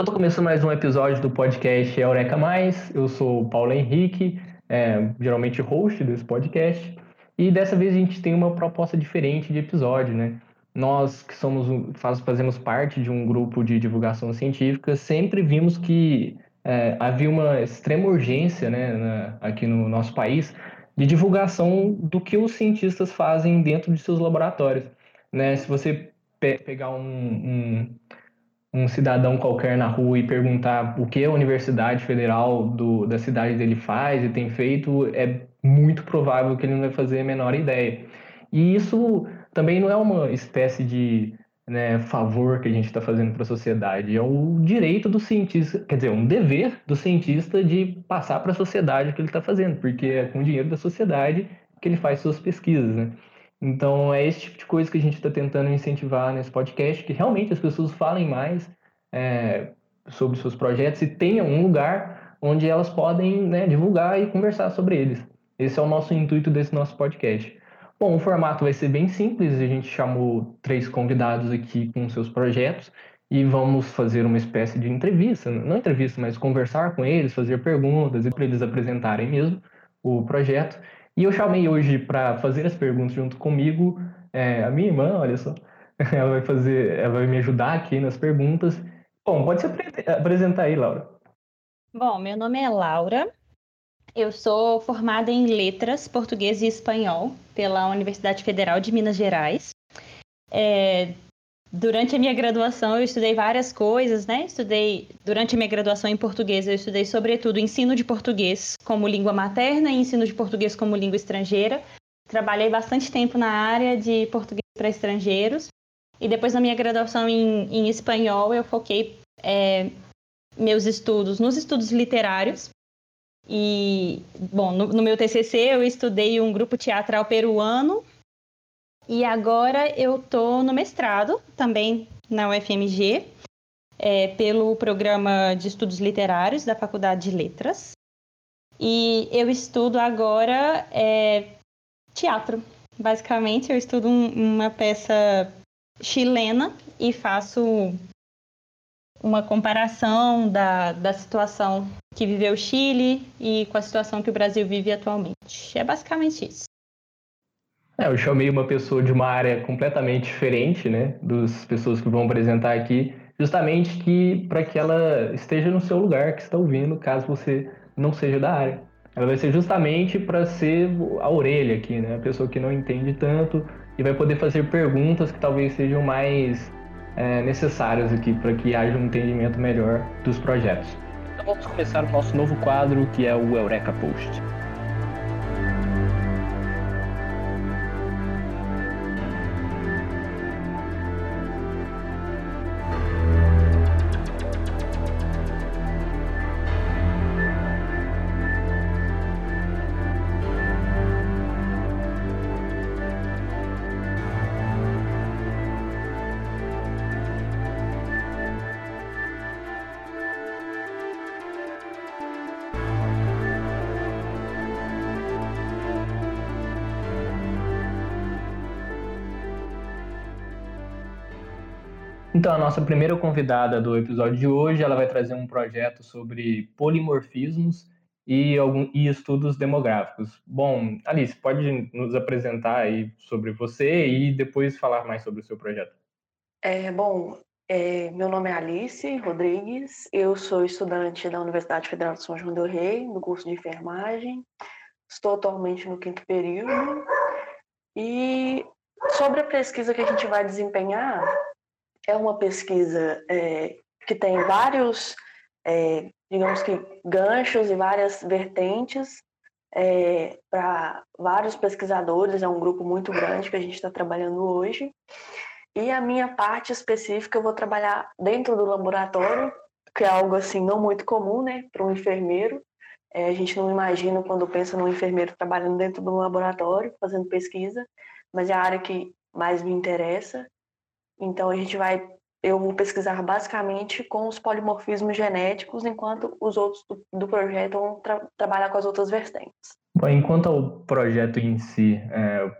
Eu estou começando mais um episódio do podcast Eureka Mais. Eu sou o Paulo Henrique, é, geralmente host desse podcast. E dessa vez a gente tem uma proposta diferente de episódio, né? Nós que somos faz, fazemos parte de um grupo de divulgação científica, sempre vimos que é, havia uma extrema urgência né, na, aqui no nosso país de divulgação do que os cientistas fazem dentro de seus laboratórios. Né? Se você pe pegar um, um, um, cidadão qualquer na rua e perguntar o que a Universidade Federal do, da cidade dele faz e tem feito, é muito provável que ele não vai fazer a menor ideia. E isso também não é uma espécie de né, favor que a gente está fazendo para a sociedade, é o direito do cientista, quer dizer, um dever do cientista de passar para a sociedade o que ele está fazendo, porque é com o dinheiro da sociedade que ele faz suas pesquisas, né? Então é esse tipo de coisa que a gente está tentando incentivar nesse podcast, que realmente as pessoas falem mais é, sobre seus projetos e tenham um lugar onde elas podem né, divulgar e conversar sobre eles. Esse é o nosso intuito desse nosso podcast. Bom, o formato vai ser bem simples. A gente chamou três convidados aqui com seus projetos e vamos fazer uma espécie de entrevista, não entrevista, mas conversar com eles, fazer perguntas e para eles apresentarem mesmo o projeto. E eu chamei hoje para fazer as perguntas junto comigo é, a minha irmã, olha só, ela vai fazer, ela vai me ajudar aqui nas perguntas. Bom, pode se apresentar aí, Laura. Bom, meu nome é Laura, eu sou formada em Letras, Português e Espanhol pela Universidade Federal de Minas Gerais. É, durante a minha graduação, eu estudei várias coisas, né? Estudei, durante a minha graduação em português, eu estudei, sobretudo, ensino de português como língua materna e ensino de português como língua estrangeira. Trabalhei bastante tempo na área de português para estrangeiros. E depois, na minha graduação em, em espanhol, eu foquei é, meus estudos nos estudos literários e, bom, no, no meu TCC eu estudei um grupo teatral peruano e agora eu estou no mestrado, também na UFMG, é, pelo programa de estudos literários da Faculdade de Letras. E eu estudo agora é, teatro. Basicamente, eu estudo um, uma peça chilena e faço uma comparação da, da situação que viveu o Chile e com a situação que o Brasil vive atualmente. É basicamente isso. É, eu chamei uma pessoa de uma área completamente diferente, né, das pessoas que vão apresentar aqui, justamente que para que ela esteja no seu lugar que está ouvindo, caso você não seja da área. Ela vai ser justamente para ser a orelha aqui, né, a pessoa que não entende tanto e vai poder fazer perguntas que talvez sejam mais é, necessárias aqui para que haja um entendimento melhor dos projetos. Então vamos começar o nosso novo quadro que é o Eureka Post. A nossa primeira convidada do episódio de hoje, ela vai trazer um projeto sobre polimorfismos e, algum, e estudos demográficos. Bom, Alice, pode nos apresentar aí sobre você e depois falar mais sobre o seu projeto. É, bom, é, meu nome é Alice Rodrigues, eu sou estudante da Universidade Federal de São João del Rei, no curso de enfermagem. Estou atualmente no quinto período. E sobre a pesquisa que a gente vai desempenhar, é uma pesquisa é, que tem vários, é, digamos que, ganchos e várias vertentes é, para vários pesquisadores, é um grupo muito grande que a gente está trabalhando hoje. E a minha parte específica eu vou trabalhar dentro do laboratório, que é algo assim não muito comum, né, para um enfermeiro. É, a gente não imagina quando pensa num enfermeiro trabalhando dentro do laboratório, fazendo pesquisa, mas é a área que mais me interessa. Então a gente vai, eu vou pesquisar basicamente com os polimorfismos genéticos, enquanto os outros do, do projeto vão tra trabalhar com as outras vertentes. Bom, enquanto ao projeto em si, é,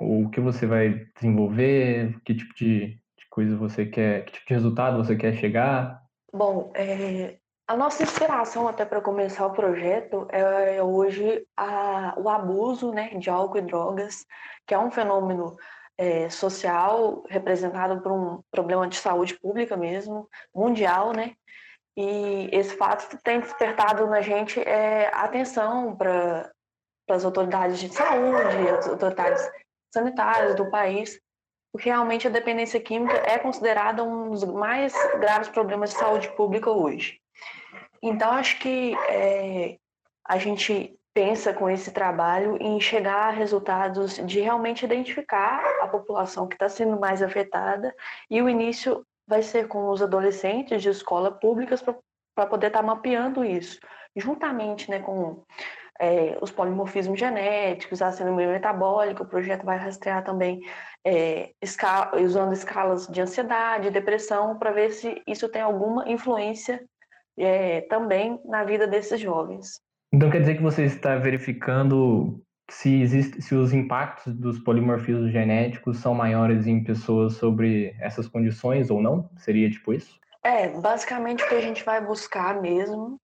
o que você vai desenvolver, que tipo de, de coisa você quer, que tipo de resultado você quer chegar? Bom, é, a nossa inspiração até para começar o projeto é hoje a, o abuso né, de álcool e drogas, que é um fenômeno é, social representado por um problema de saúde pública mesmo, mundial, né? E esse fato tem despertado na gente é, atenção para as autoridades de saúde, as autoridades sanitárias do país, porque realmente a dependência química é considerada um dos mais graves problemas de saúde pública hoje. Então, acho que é, a gente pensa com esse trabalho em chegar a resultados de realmente identificar a população que está sendo mais afetada e o início vai ser com os adolescentes de escola públicas para poder estar tá mapeando isso, juntamente né, com é, os polimorfismos genéticos, a síndrome metabólica, o projeto vai rastrear também é, escala, usando escalas de ansiedade, depressão, para ver se isso tem alguma influência é, também na vida desses jovens. Então quer dizer que você está verificando se, existe, se os impactos dos polimorfismos genéticos são maiores em pessoas sobre essas condições ou não? Seria tipo isso? É, basicamente o que a gente vai buscar mesmo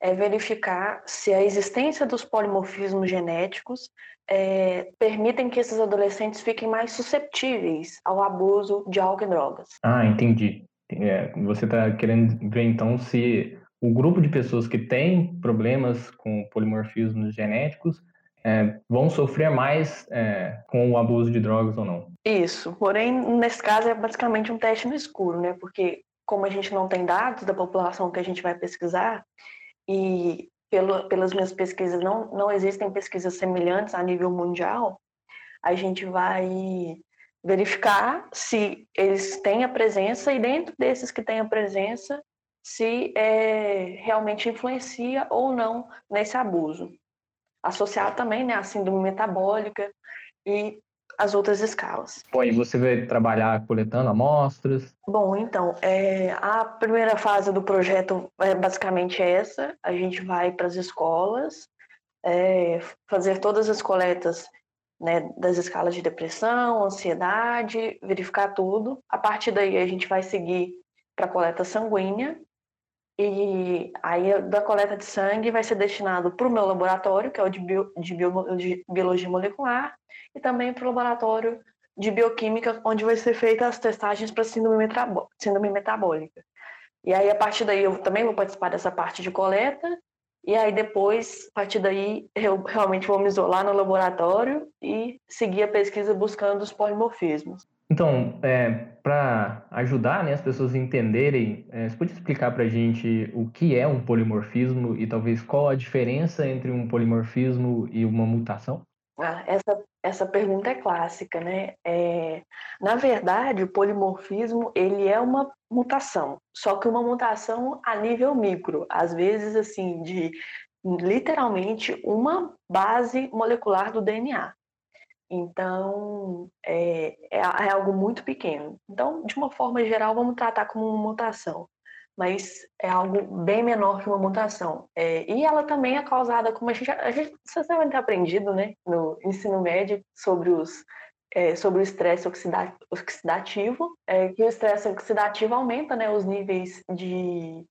é verificar se a existência dos polimorfismos genéticos é, permitem que esses adolescentes fiquem mais susceptíveis ao abuso de álcool e drogas. Ah, entendi. É, você está querendo ver então se o grupo de pessoas que tem problemas com polimorfismos genéticos é, vão sofrer mais é, com o abuso de drogas ou não. Isso. Porém, nesse caso é basicamente um teste no escuro, né? Porque como a gente não tem dados da população que a gente vai pesquisar, e pelo, pelas minhas pesquisas não, não existem pesquisas semelhantes a nível mundial, a gente vai verificar se eles têm a presença e dentro desses que têm a presença, se é, realmente influencia ou não nesse abuso. Associado também né, à síndrome metabólica e as outras escalas. Bom, e você vai trabalhar coletando amostras? Bom, então, é, a primeira fase do projeto é basicamente essa. A gente vai para as escolas, é, fazer todas as coletas né, das escalas de depressão, ansiedade, verificar tudo. A partir daí, a gente vai seguir para a coleta sanguínea. E aí, da coleta de sangue, vai ser destinado para o meu laboratório, que é o de, bio, de, bio, de biologia molecular, e também para o laboratório de bioquímica, onde vai ser feitas as testagens para síndrome, síndrome metabólica. E aí, a partir daí, eu também vou participar dessa parte de coleta, e aí depois, a partir daí, eu realmente vou me isolar no laboratório e seguir a pesquisa buscando os polimorfismos. Então, é, para ajudar né, as pessoas a entenderem, é, você pode explicar para a gente o que é um polimorfismo e talvez qual a diferença entre um polimorfismo e uma mutação? Ah, essa, essa pergunta é clássica, né? É, na verdade, o polimorfismo ele é uma mutação, só que uma mutação a nível micro, às vezes assim de literalmente uma base molecular do DNA. Então, é, é, é algo muito pequeno. Então, de uma forma geral, vamos tratar como uma mutação mas é algo bem menor que uma mutação. É, e ela também é causada, como a gente, a gente vocês devem ter aprendido, né, no ensino médio, sobre os é, sobre o estresse oxidativo, é, que o estresse oxidativo aumenta, né, os níveis de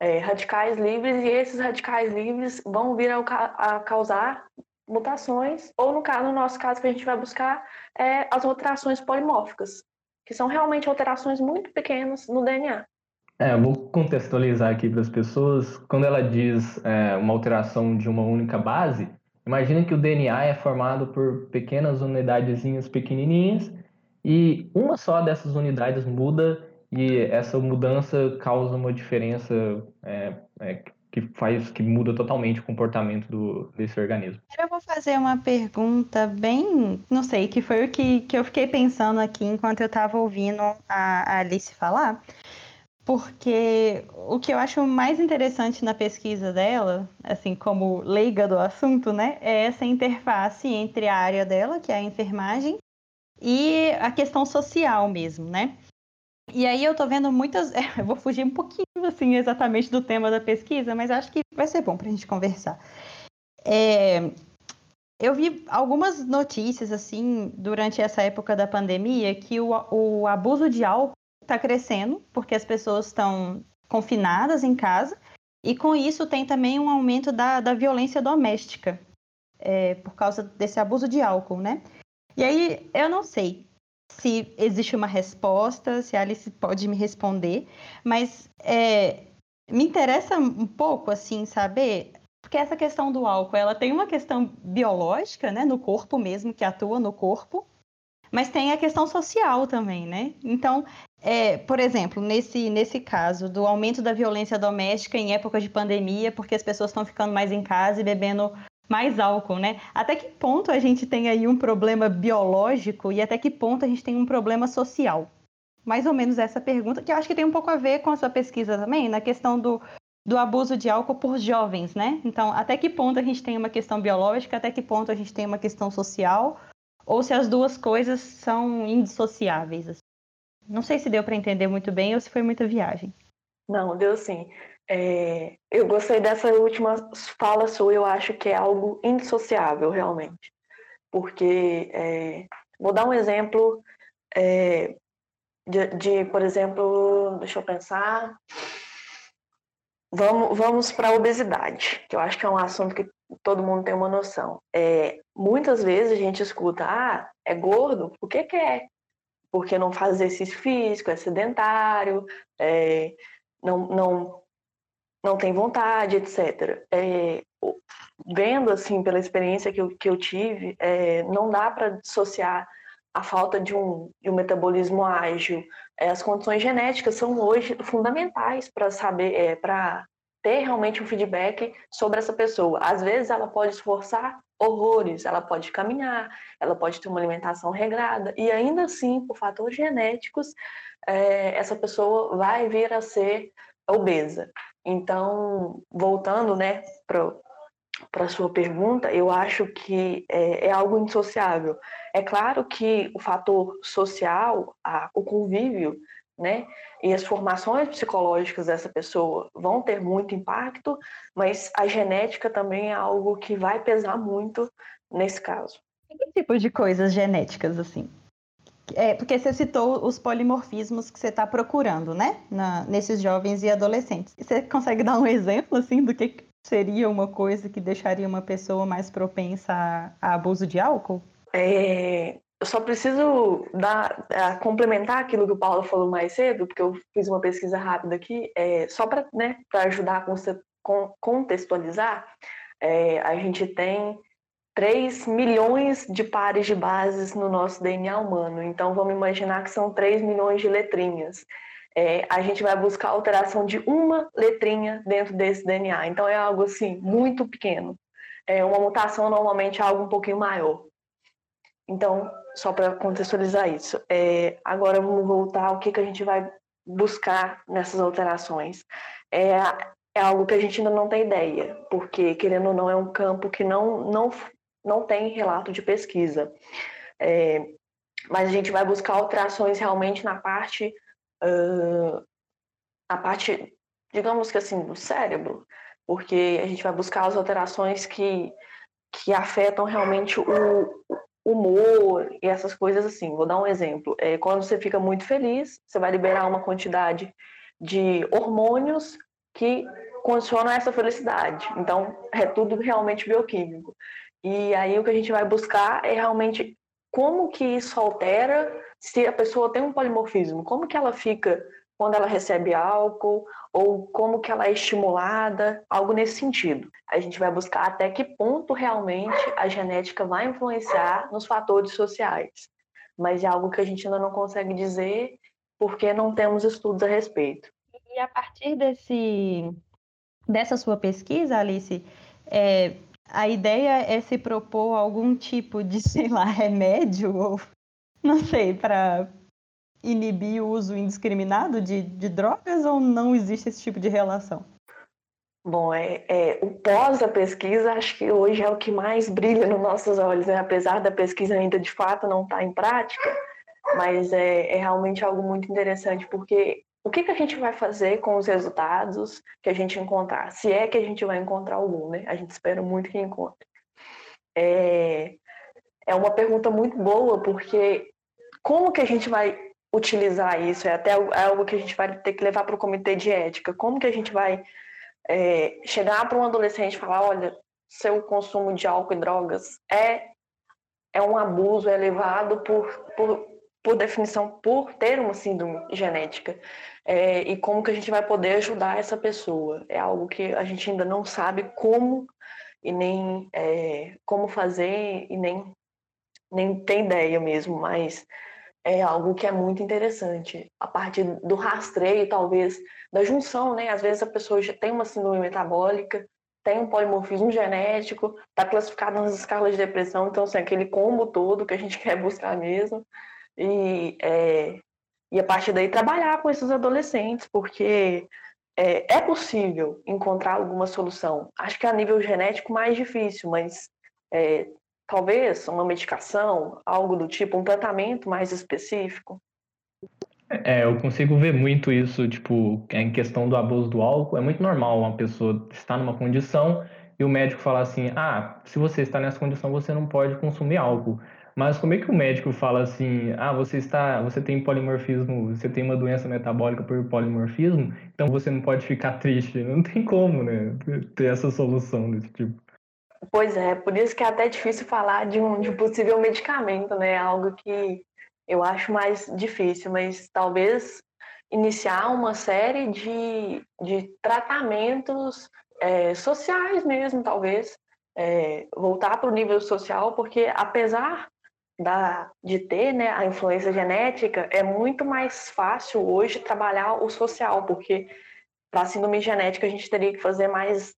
é, radicais livres e esses radicais livres vão vir a, a causar mutações, ou no, caso, no nosso caso que a gente vai buscar, é, as alterações polimórficas, que são realmente alterações muito pequenas no DNA. É, eu vou contextualizar aqui para as pessoas. Quando ela diz é, uma alteração de uma única base, imagine que o DNA é formado por pequenas unidadezinhas pequenininhas e uma só dessas unidades muda e essa mudança causa uma diferença é, é, que faz que muda totalmente o comportamento do, desse organismo. Eu vou fazer uma pergunta bem, não sei, que foi o que, que eu fiquei pensando aqui enquanto eu estava ouvindo a Alice falar porque o que eu acho mais interessante na pesquisa dela, assim como leiga do assunto, né, é essa interface entre a área dela, que é a enfermagem, e a questão social mesmo, né? E aí eu tô vendo muitas, eu vou fugir um pouquinho assim exatamente do tema da pesquisa, mas acho que vai ser bom para a gente conversar. É, eu vi algumas notícias assim durante essa época da pandemia que o, o abuso de álcool está crescendo, porque as pessoas estão confinadas em casa, e com isso tem também um aumento da, da violência doméstica, é, por causa desse abuso de álcool, né? E aí, eu não sei se existe uma resposta, se a Alice pode me responder, mas é, me interessa um pouco, assim, saber, porque essa questão do álcool, ela tem uma questão biológica, né, no corpo mesmo, que atua no corpo, mas tem a questão social também, né? Então, é, por exemplo, nesse, nesse caso do aumento da violência doméstica em época de pandemia, porque as pessoas estão ficando mais em casa e bebendo mais álcool, né? Até que ponto a gente tem aí um problema biológico e até que ponto a gente tem um problema social? Mais ou menos essa pergunta, que eu acho que tem um pouco a ver com a sua pesquisa também, na questão do, do abuso de álcool por jovens, né? Então, até que ponto a gente tem uma questão biológica, até que ponto a gente tem uma questão social, ou se as duas coisas são indissociáveis. Assim. Não sei se deu para entender muito bem ou se foi muita viagem. Não, deu sim. É, eu gostei dessa última fala sua, eu acho que é algo indissociável, realmente. Porque, é, vou dar um exemplo é, de, de, por exemplo, deixa eu pensar. Vamos, vamos para a obesidade, que eu acho que é um assunto que todo mundo tem uma noção. É, muitas vezes a gente escuta, ah, é gordo, o que, que é? Porque não faz exercício físico, é sedentário, é, não, não, não tem vontade, etc. É, vendo, assim, pela experiência que eu, que eu tive, é, não dá para dissociar a falta de um, de um metabolismo ágil. É, as condições genéticas são hoje fundamentais para saber, é, para ter realmente um feedback sobre essa pessoa. Às vezes ela pode esforçar horrores, ela pode caminhar, ela pode ter uma alimentação regrada, e ainda assim, por fatores genéticos, é, essa pessoa vai vir a ser obesa. Então, voltando né, para a sua pergunta, eu acho que é, é, algo indissociável. É claro que o fator social, a, o convívio, né? E as formações psicológicas dessa pessoa vão ter muito impacto, mas a genética também é algo que vai pesar muito nesse caso. Que tipo de coisas genéticas, assim? É, porque você citou os polimorfismos que você está procurando, né? Na, nesses jovens e adolescentes. Você consegue dar um exemplo, assim, do que seria uma coisa que deixaria uma pessoa mais propensa a, a abuso de álcool? É, eu só preciso dar, a, complementar aquilo que o Paulo falou mais cedo, porque eu fiz uma pesquisa rápida aqui, é, só para né, ajudar a contextualizar, é, a gente tem 3 milhões de pares de bases no nosso DNA humano. Então, vamos imaginar que são 3 milhões de letrinhas. É, a gente vai buscar a alteração de uma letrinha dentro desse DNA. Então, é algo assim, muito pequeno. É, uma mutação normalmente é algo um pouquinho maior. Então, só para contextualizar isso. É, agora vamos voltar ao que, que a gente vai buscar nessas alterações. É, é algo que a gente ainda não tem ideia, porque, querendo ou não, é um campo que não, não, não tem relato de pesquisa. É, mas a gente vai buscar alterações realmente na parte, uh, parte, digamos que assim, do cérebro, porque a gente vai buscar as alterações que, que afetam realmente o, humor e essas coisas assim. Vou dar um exemplo. É, quando você fica muito feliz, você vai liberar uma quantidade de hormônios que condicionam essa felicidade. Então, é tudo realmente bioquímico. E aí o que a gente vai buscar é realmente como que isso altera se a pessoa tem um polimorfismo, como que ela fica quando ela recebe álcool ou como que ela é estimulada, algo nesse sentido. A gente vai buscar até que ponto realmente a genética vai influenciar nos fatores sociais. Mas é algo que a gente ainda não consegue dizer porque não temos estudos a respeito. E a partir desse, dessa sua pesquisa, Alice, é, a ideia é se propor algum tipo de, sei lá, remédio ou não sei, para inibir o uso indiscriminado de, de drogas ou não existe esse tipo de relação? Bom, é, é, o pós da pesquisa acho que hoje é o que mais brilha nos nossos olhos, né? apesar da pesquisa ainda de fato não estar tá em prática, mas é, é, realmente algo muito interessante, porque o que, que a gente vai fazer com os resultados que a gente encontrar? Se é que a gente vai encontrar algum, né? A gente espera muito que encontre. É, é uma pergunta muito boa, porque como que a gente vai utilizar isso, é até é algo que a gente vai ter que levar para o comitê de ética. Como que a gente vai é, chegar para um adolescente e falar, olha, seu consumo de álcool e drogas é, é um abuso é elevado por, por, por definição, por ter uma síndrome genética. É, e como que a gente vai poder ajudar essa pessoa. É algo que a gente ainda não sabe como e nem é, como fazer e nem, nem tem ideia mesmo, mas é algo que é muito interessante. A partir do rastreio, talvez, da junção, né? Às vezes a pessoa já tem uma síndrome metabólica, tem um polimorfismo genético, está classificado nas escalas de depressão, então, assim, aquele combo todo que a gente quer buscar mesmo. E, é, e a partir daí trabalhar com esses adolescentes, porque é, é possível encontrar alguma solução. Acho que a nível genético mais difícil, mas é, talvez uma medicação, algo do tipo, um tratamento mais específico? É, eu consigo ver muito isso, tipo, em questão do abuso do álcool. É muito normal uma pessoa estar numa condição e o médico falar assim: ah, se você está nessa condição, você não pode consumir álcool. Mas como é que o médico fala assim: ah, você está, você tem polimorfismo, você tem uma doença metabólica por polimorfismo, então você não pode ficar triste? Não tem como, né? Ter essa solução desse tipo. Pois é, por isso que é até difícil falar de um, de um possível medicamento, né? Algo que eu acho mais difícil, mas talvez iniciar uma série de, de tratamentos é, sociais mesmo, talvez, é, voltar para o nível social, porque apesar da, de ter né, a influência genética, é muito mais fácil hoje trabalhar o social, porque para síndrome genética a gente teria que fazer mais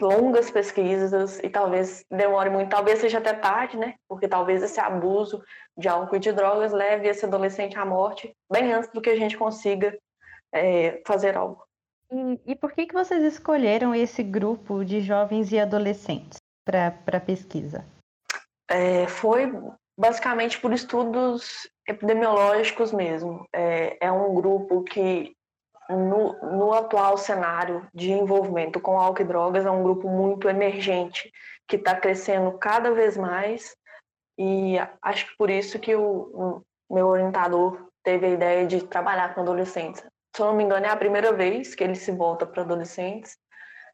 longas pesquisas e talvez demore muito, talvez seja até tarde, né? Porque talvez esse abuso de álcool e de drogas leve esse adolescente à morte bem antes do que a gente consiga é, fazer algo. E, e, por que, que vocês escolheram esse grupo de jovens e adolescentes para a pesquisa? É, foi basicamente por estudos epidemiológicos mesmo. É, é um grupo que no, no atual cenário de envolvimento com álcool e drogas, é um grupo muito emergente, que está crescendo cada vez mais, e acho que por isso que o, o meu orientador teve a ideia de trabalhar com adolescentes. Se eu não me engano, é a primeira vez que ele se volta para adolescentes,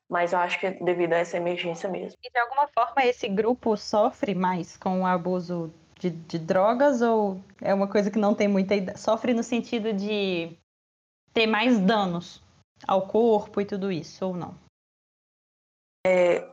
mas eu acho que é devido a essa emergência mesmo. E de alguma forma esse grupo sofre mais com o abuso de, de drogas ou é uma coisa que não tem muita sofre no sentido de ter mais danos ao corpo e tudo isso, ou não? É,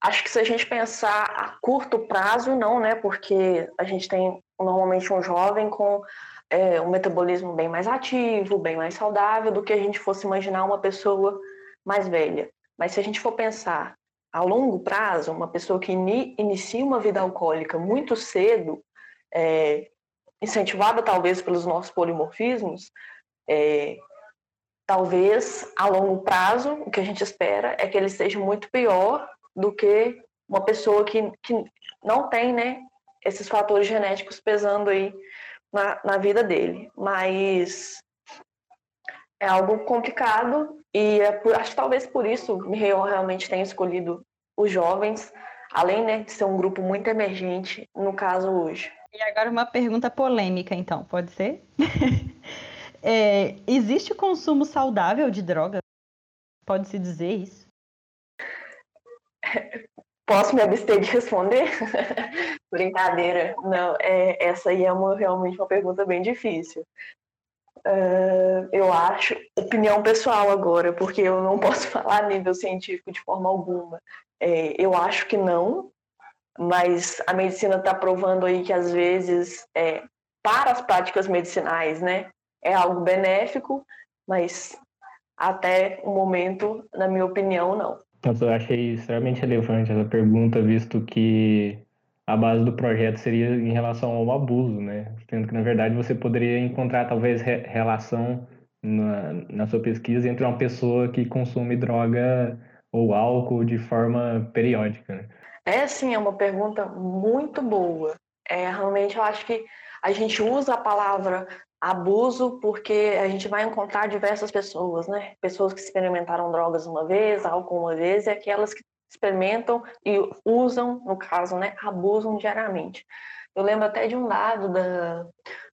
acho que se a gente pensar a curto prazo, não, né? Porque a gente tem normalmente um jovem com é, um metabolismo bem mais ativo, bem mais saudável do que a gente fosse imaginar uma pessoa mais velha. Mas se a gente for pensar a longo prazo, uma pessoa que in inicia uma vida alcoólica muito cedo, é, incentivada talvez pelos nossos polimorfismos, é, talvez a longo prazo, o que a gente espera é que ele seja muito pior do que uma pessoa que, que não tem, né, esses fatores genéticos pesando aí na, na vida dele. Mas é algo complicado e é por, acho que talvez por isso Mireio realmente tenha escolhido os jovens, além né, de ser um grupo muito emergente, no caso hoje. E agora uma pergunta polêmica, então, pode ser? É, existe consumo saudável de drogas? Pode-se dizer isso? Posso me abster de responder? Brincadeira. Não, é, essa aí é uma, realmente uma pergunta bem difícil. Uh, eu acho, opinião pessoal agora, porque eu não posso falar a nível científico de forma alguma. É, eu acho que não, mas a medicina está provando aí que às vezes, é, para as práticas medicinais, né, é algo benéfico, mas até o momento, na minha opinião, não. Eu achei extremamente relevante essa pergunta, visto que a base do projeto seria em relação ao abuso, né? Sendo que, na verdade, você poderia encontrar talvez re relação na, na sua pesquisa entre uma pessoa que consome droga ou álcool de forma periódica, né? É, sim, é uma pergunta muito boa. É, realmente, eu acho que a gente usa a palavra abuso porque a gente vai encontrar diversas pessoas, né? Pessoas que experimentaram drogas uma vez, álcool uma vez, e aquelas que experimentam e usam, no caso, né, abusam diariamente. Eu lembro até de um dado da,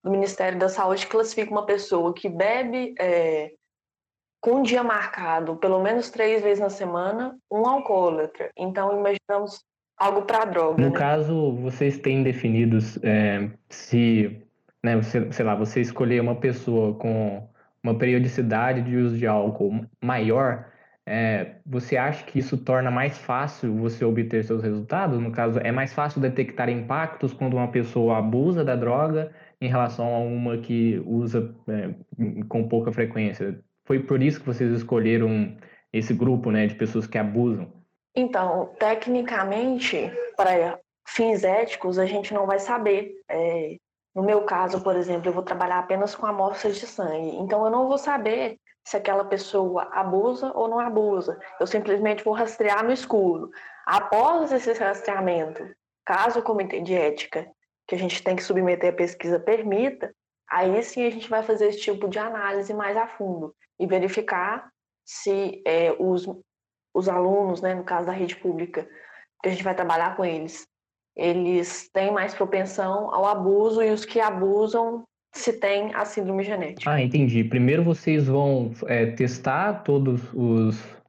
do Ministério da Saúde que classifica uma pessoa que bebe é, com um dia marcado, pelo menos três vezes na semana, um alcoólatra. Então, imaginamos algo para droga. No né? caso, vocês têm definidos é, se, né, você, sei lá, você escolher uma pessoa com uma periodicidade de uso de álcool maior, é, você acha que isso torna mais fácil você obter seus resultados? No caso, é mais fácil detectar impactos quando uma pessoa abusa da droga em relação a uma que usa é, com pouca frequência? Foi por isso que vocês escolheram esse grupo né, de pessoas que abusam? Então, tecnicamente, para fins éticos, a gente não vai saber. É, no meu caso, por exemplo, eu vou trabalhar apenas com amostras de sangue. Então, eu não vou saber se aquela pessoa abusa ou não abusa. Eu simplesmente vou rastrear no escuro. Após esse rastreamento, caso o comitê de ética que a gente tem que submeter à pesquisa permita, aí sim a gente vai fazer esse tipo de análise mais a fundo e verificar se é, os, os alunos, né, no caso da rede pública, que a gente vai trabalhar com eles, eles têm mais propensão ao abuso e os que abusam se tem a síndrome genética. Ah, entendi. Primeiro vocês vão é, testar todos os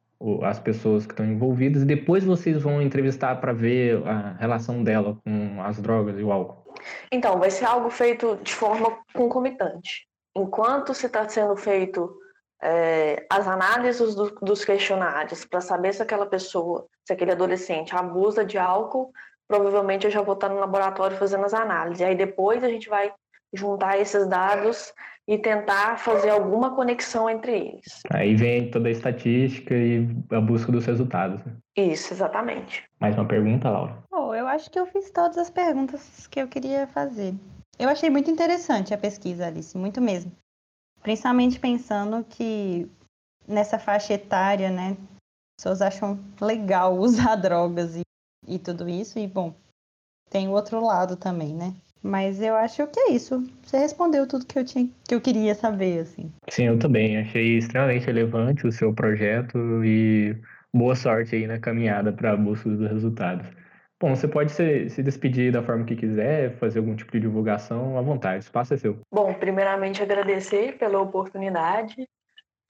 as pessoas que estão envolvidas e depois vocês vão entrevistar para ver a relação dela com as drogas e o álcool. Então, vai ser algo feito de forma concomitante. Enquanto se está sendo feito é, as análises do, dos questionários para saber se aquela pessoa, se aquele adolescente abusa de álcool, provavelmente eu já vou estar no laboratório fazendo as análises. Aí depois a gente vai juntar esses dados e tentar fazer alguma conexão entre eles. Aí vem toda a estatística e a busca dos resultados. Né? Isso, exatamente. Mais uma pergunta, Laura? Oh, eu acho que eu fiz todas as perguntas que eu queria fazer. Eu achei muito interessante a pesquisa, Alice, muito mesmo. Principalmente pensando que nessa faixa etária, né, pessoas acham legal usar drogas e, e tudo isso, e bom, tem o outro lado também, né? Mas eu acho que é isso. Você respondeu tudo que eu tinha, que eu queria saber, assim. Sim, eu também. Achei extremamente relevante o seu projeto e boa sorte aí na caminhada para a busca dos resultados. Bom, você pode se, se despedir da forma que quiser, fazer algum tipo de divulgação à vontade, o espaço é seu. Bom, primeiramente agradecer pela oportunidade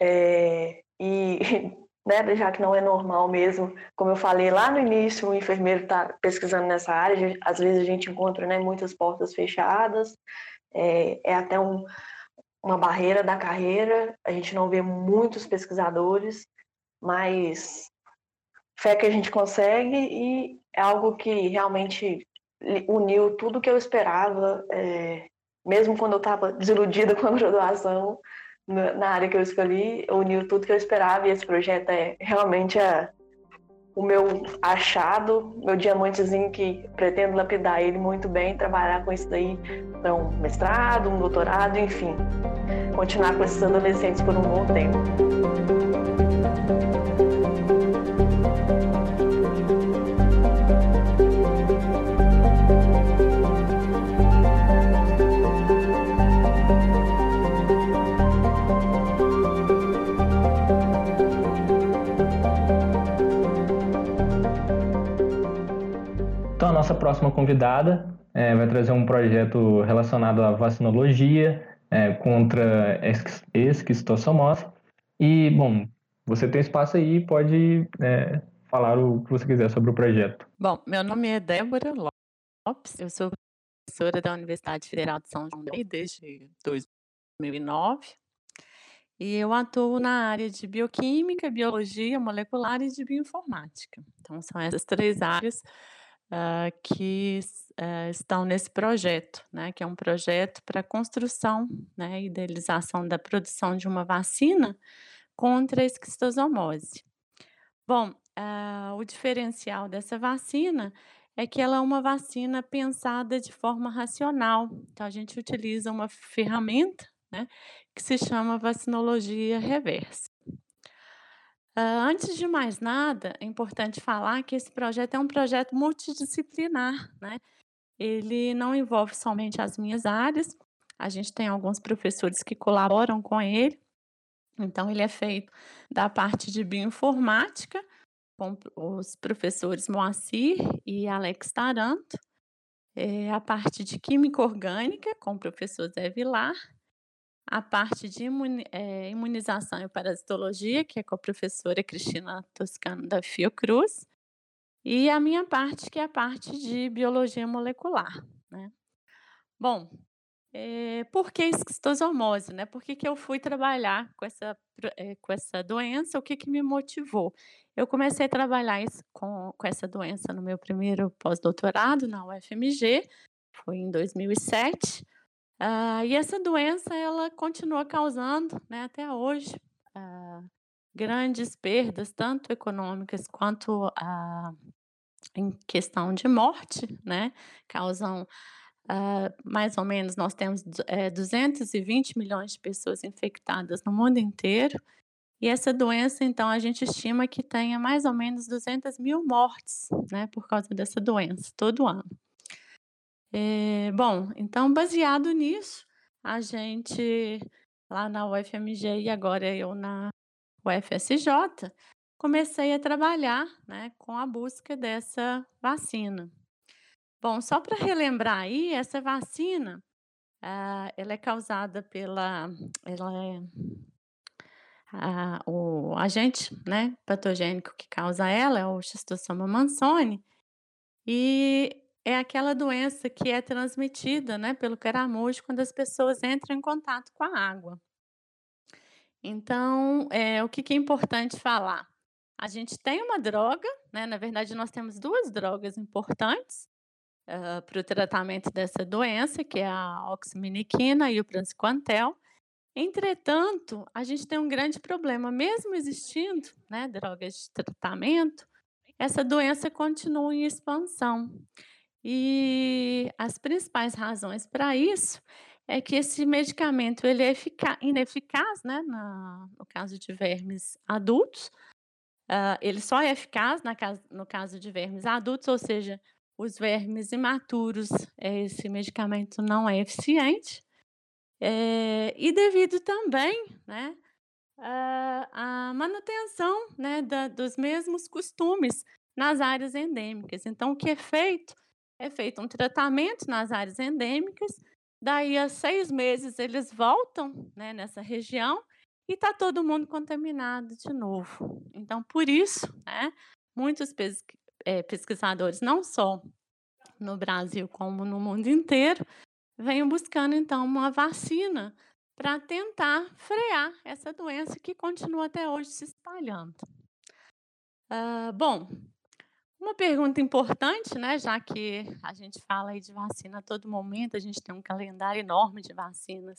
é, e né, já que não é normal mesmo, como eu falei lá no início, o enfermeiro está pesquisando nessa área, às vezes a gente encontra né, muitas portas fechadas, é, é até um, uma barreira da carreira, a gente não vê muitos pesquisadores, mas fé que a gente consegue e é algo que realmente uniu tudo que eu esperava, é, mesmo quando eu estava desiludida com a graduação, na área que eu escolhi, uniu tudo que eu esperava e esse projeto é realmente a, o meu achado, meu diamantezinho que pretendo lapidar ele muito bem, trabalhar com isso daí para um mestrado, um doutorado, enfim, continuar com esses adolescentes por um bom tempo. Próxima convidada é, vai trazer um projeto relacionado à vacinologia é, contra esquistossomose. E, bom, você tem espaço aí, pode é, falar o que você quiser sobre o projeto. Bom, meu nome é Débora Lopes, eu sou professora da Universidade Federal de São João desde 2009 e eu atuo na área de bioquímica, biologia molecular e de bioinformática. Então, são essas três áreas uh, que uh, estão nesse projeto, né, que é um projeto para construção né, idealização da produção de uma vacina contra a esquistosomose. Bom, uh, o diferencial dessa vacina é que ela é uma vacina pensada de forma racional. Então, a gente utiliza uma ferramenta né, que se chama vacinologia reversa. Uh, antes de mais nada, é importante falar que esse projeto é um projeto multidisciplinar, né? Ele não envolve somente as minhas áreas, a gente tem alguns professores que colaboram com ele. Então, ele é feito da parte de bioinformática, com os professores Moacir e Alex Taranto, é a parte de Química Orgânica, com o professor Zé Vilar, a parte de eh, Imunização e Parasitologia, que é com a professora Cristina Toscano da Fiocruz, e a minha parte, que é a parte de Biologia Molecular, né. Bom, eh, por que esquistosomose, né, por que que eu fui trabalhar com essa eh, com essa doença, o que que me motivou? Eu comecei a trabalhar isso com com essa doença no meu primeiro pós-doutorado na UFMG, foi em 2007, ah, e essa doença ela continua causando, né, até hoje, ah, grandes perdas, tanto econômicas quanto, ah, em questão de morte, né, causam, ah, mais ou menos nós temos du eh, 220.000.000 de pessoas infectadas no mundo inteiro, e essa doença então a gente estima que tenha mais ou menos 200.000 mortes, né, por causa dessa doença, todo ano. Eh, bom, então baseado nisso, a gente lá na UFMG e agora eu na UFSJ, comecei a trabalhar, né, com a busca dessa vacina. Bom, só para relembrar aí, essa vacina, ah, ela é causada pela ela é o agente, né, patogênico que causa ela é o Schistosoma mansoni, e é aquela doença que é transmitida, né, pelo caramujo quando as pessoas entram em contato com a água. Então, eh, o que que é importante falar? A gente tem uma droga, né, na verdade nós temos 2 drogas importantes, hã, para o tratamento dessa doença, que é a oximiniquina e o praziquantel. Entretanto, a gente tem um grande problema, mesmo existindo, né, drogas de tratamento, essa doença continua em expansão. E as principais razões para isso, é que esse medicamento ele é efica ineficaz, né, na no caso de vermes adultos, hã, ele só é eficaz na no caso de vermes adultos, ou seja, os vermes imaturos, eh, esse medicamento não é eficiente, eh, e devido também, né, à à manutenção, né, da dos mesmos costumes nas áreas endêmicas. Então o que é feito? É feito um tratamento nas áreas endêmicas, daí a 6 meses eles voltam, né, nessa região, e está todo mundo contaminado de novo. Então por isso, né, muitos eh, pesquisadores, não só no Brasil como no mundo inteiro, vêm buscando então uma vacina para tentar frear essa doença que continua até hoje se espalhando. Hã, bom, uma pergunta importante, né, já que a gente fala aí de vacina a todo momento, a gente tem um calendário enorme de vacinas,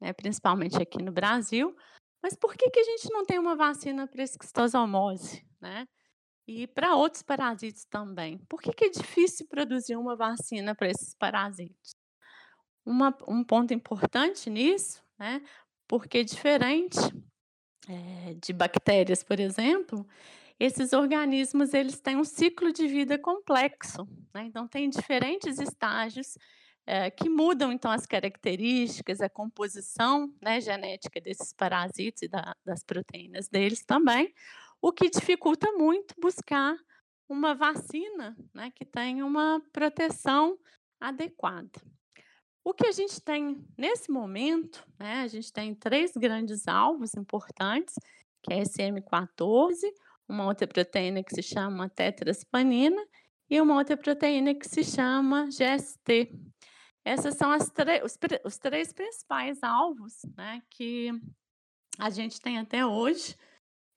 né, principalmente aqui no Brasil, mas por que que a gente não tem uma vacina para esquistosomose, né? E para outros parasitos também. Por que que é difícil produzir uma vacina para esses parasitos? Uma um ponto importante nisso, né, porque diferente, eh, de bactérias, por exemplo, esses organismos eles têm um ciclo de vida complexo, né, então tem diferentes estágios, eh, que mudam então as características, a composição, né, genética desses parasitos e da das proteínas deles também, o que dificulta muito buscar uma vacina, né, que tenha uma proteção adequada. O que a gente tem nesse momento, né, a gente tem 3 grandes alvos importantes, que é esse M14, uma outra proteína que se chama tetraspanina e uma outra proteína que se chama GST. Essas são os os 3 principais alvos, né, que a gente tem até hoje,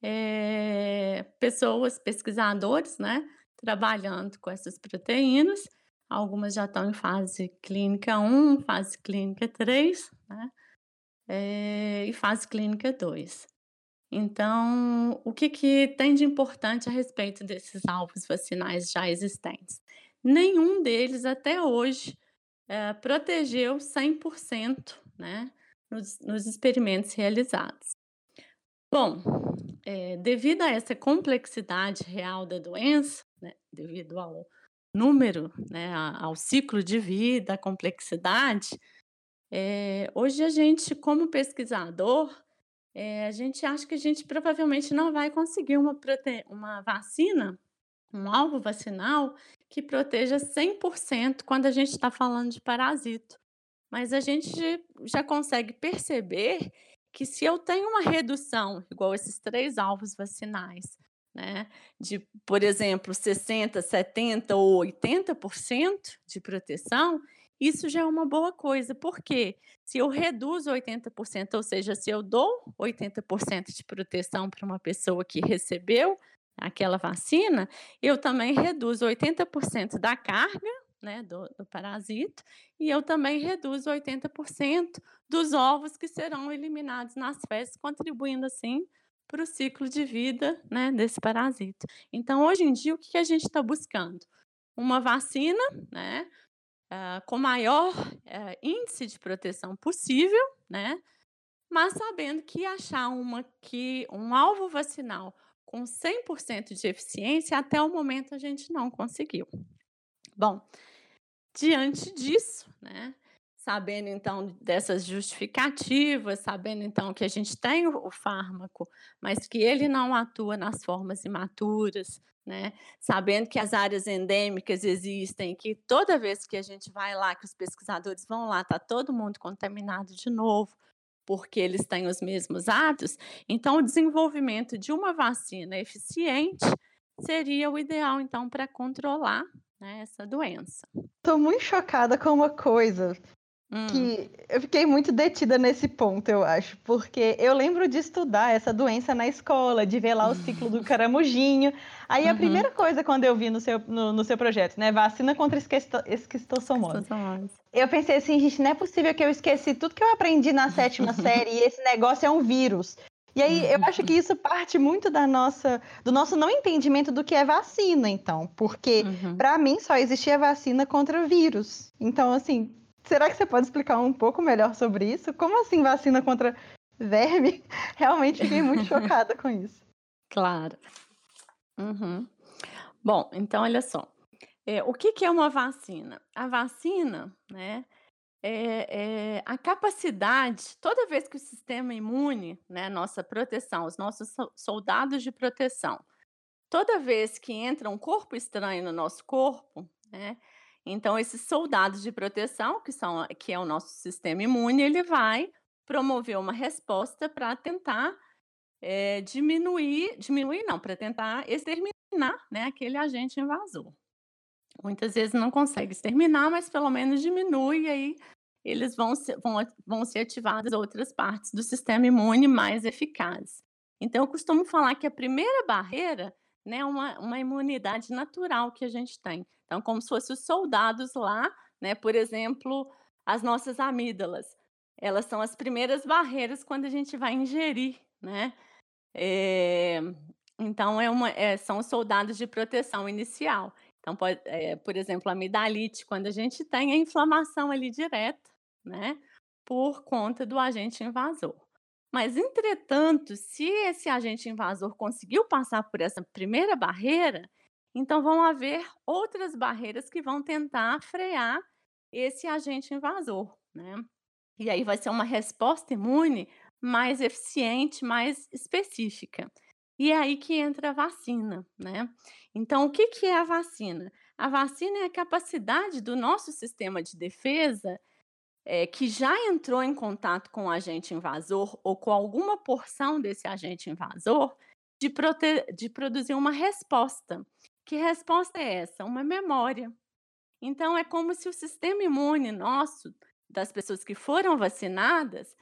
eh, pessoas, pesquisadores, né, trabalhando com essas proteínas, algumas já estão em fase clínica 1, fase clínica 3, né, eh, e fase clínica 2. Então, o que que tem de importante a respeito desses alvos vacinais já existentes? Nenhum deles até hoje, eh, protegeu 100%, né, nos nos experimentos realizados. Bom, eh, devido a essa complexidade real da doença, né, devido ao número, né, ao ciclo de vida, a complexidade, eh, hoje a gente como pesquisador, eh, a gente acha que a gente provavelmente não vai conseguir uma prote uma vacina um alvo vacinal que proteja 100% quando a gente está falando de parasito. Mas a gente já consegue perceber que se eu tenho uma redução, igual esses três alvos vacinais, né, de, por exemplo, 60%, 70% ou 80% de proteção, isso já é uma boa coisa, porque se eu reduzo 80%, ou seja, se eu dou 80% de proteção para uma pessoa que recebeu aquela vacina, eu também reduzo 80% da carga né, do, do, parasito, e eu também reduzo 80% dos ovos que serão eliminados nas fezes, contribuindo assim para o ciclo de vida né, desse parasito. Então, hoje em dia, o que a gente está buscando? Uma vacina né, uh, com maior uh, índice de proteção possível, né, mas sabendo que achar uma que um alvo vacinal com 100% de eficiência, até o momento a gente não conseguiu. Bom, diante disso, né, sabendo então dessas justificativas, sabendo então que a gente tem o, fármaco, mas que ele não atua nas formas imaturas, né? Sabendo que as áreas endêmicas existem, que toda vez que a gente vai lá, que os pesquisadores vão lá, está todo mundo contaminado de novo, porque eles têm os mesmos atos. Então, o desenvolvimento de uma vacina eficiente seria o ideal, então, para controlar né, essa doença. Estou muito chocada com uma coisa. Hum. Que eu fiquei muito detida nesse ponto, eu acho, porque eu lembro de estudar essa doença na escola, de ver lá o ciclo do caramujinho. Aí uhum. a primeira coisa quando eu vi no seu, no, no seu projeto, né, vacina contra esquistossomose. Eu pensei assim, gente, não é possível que eu esqueci tudo que eu aprendi na sétima série e esse negócio é um vírus. E aí eu acho que isso parte muito da nossa, do nosso não entendimento do que é vacina, então, porque uhum. para mim só existia vacina contra vírus. Então, assim, Será que você pode explicar um pouco melhor sobre isso? Como assim vacina contra verme? Realmente fiquei muito chocada com isso. Claro. Uhum. Bom, então olha só. É, o que, que, é uma vacina? A vacina, né, é, é, a capacidade, toda vez que o sistema imune, né, nossa proteção, os nossos soldados de proteção, toda vez que entra um corpo estranho no nosso corpo, né, então, esses soldados de proteção, que, são, que é o nosso sistema imune, ele vai promover uma resposta para tentar é, diminuir, diminuir não, para tentar exterminar né, aquele agente invasor. Muitas vezes não consegue exterminar, mas pelo menos diminui, e aí eles vão ser, vão, vão ser ativadas outras partes do sistema imune mais eficazes. Então, eu costumo falar que a primeira barreira né, uma, uma imunidade natural que a gente tem. Então, como se fossem os soldados lá, né, por exemplo, as nossas amígdalas. Elas são as primeiras barreiras quando a gente vai ingerir, né? É, então, é uma, é, são os soldados de proteção inicial. Então, pode, é, por exemplo, a amidalite, quando a gente tem a inflamação ali direta, né? Por conta do agente invasor. Mas, entretanto, se esse agente invasor conseguiu passar por essa primeira barreira, então vão haver outras barreiras que vão tentar frear esse agente invasor, né? E aí vai ser uma resposta imune mais eficiente, mais específica. E é aí que entra a vacina, né? Então, o que, que é a vacina? A vacina é a capacidade do nosso sistema de defesa é, que já entrou em contato com o agente invasor ou com alguma porção desse agente invasor de, de produzir uma resposta. Que resposta é essa? Uma memória. Então, é como se o sistema imune nosso, das pessoas que foram vacinadas,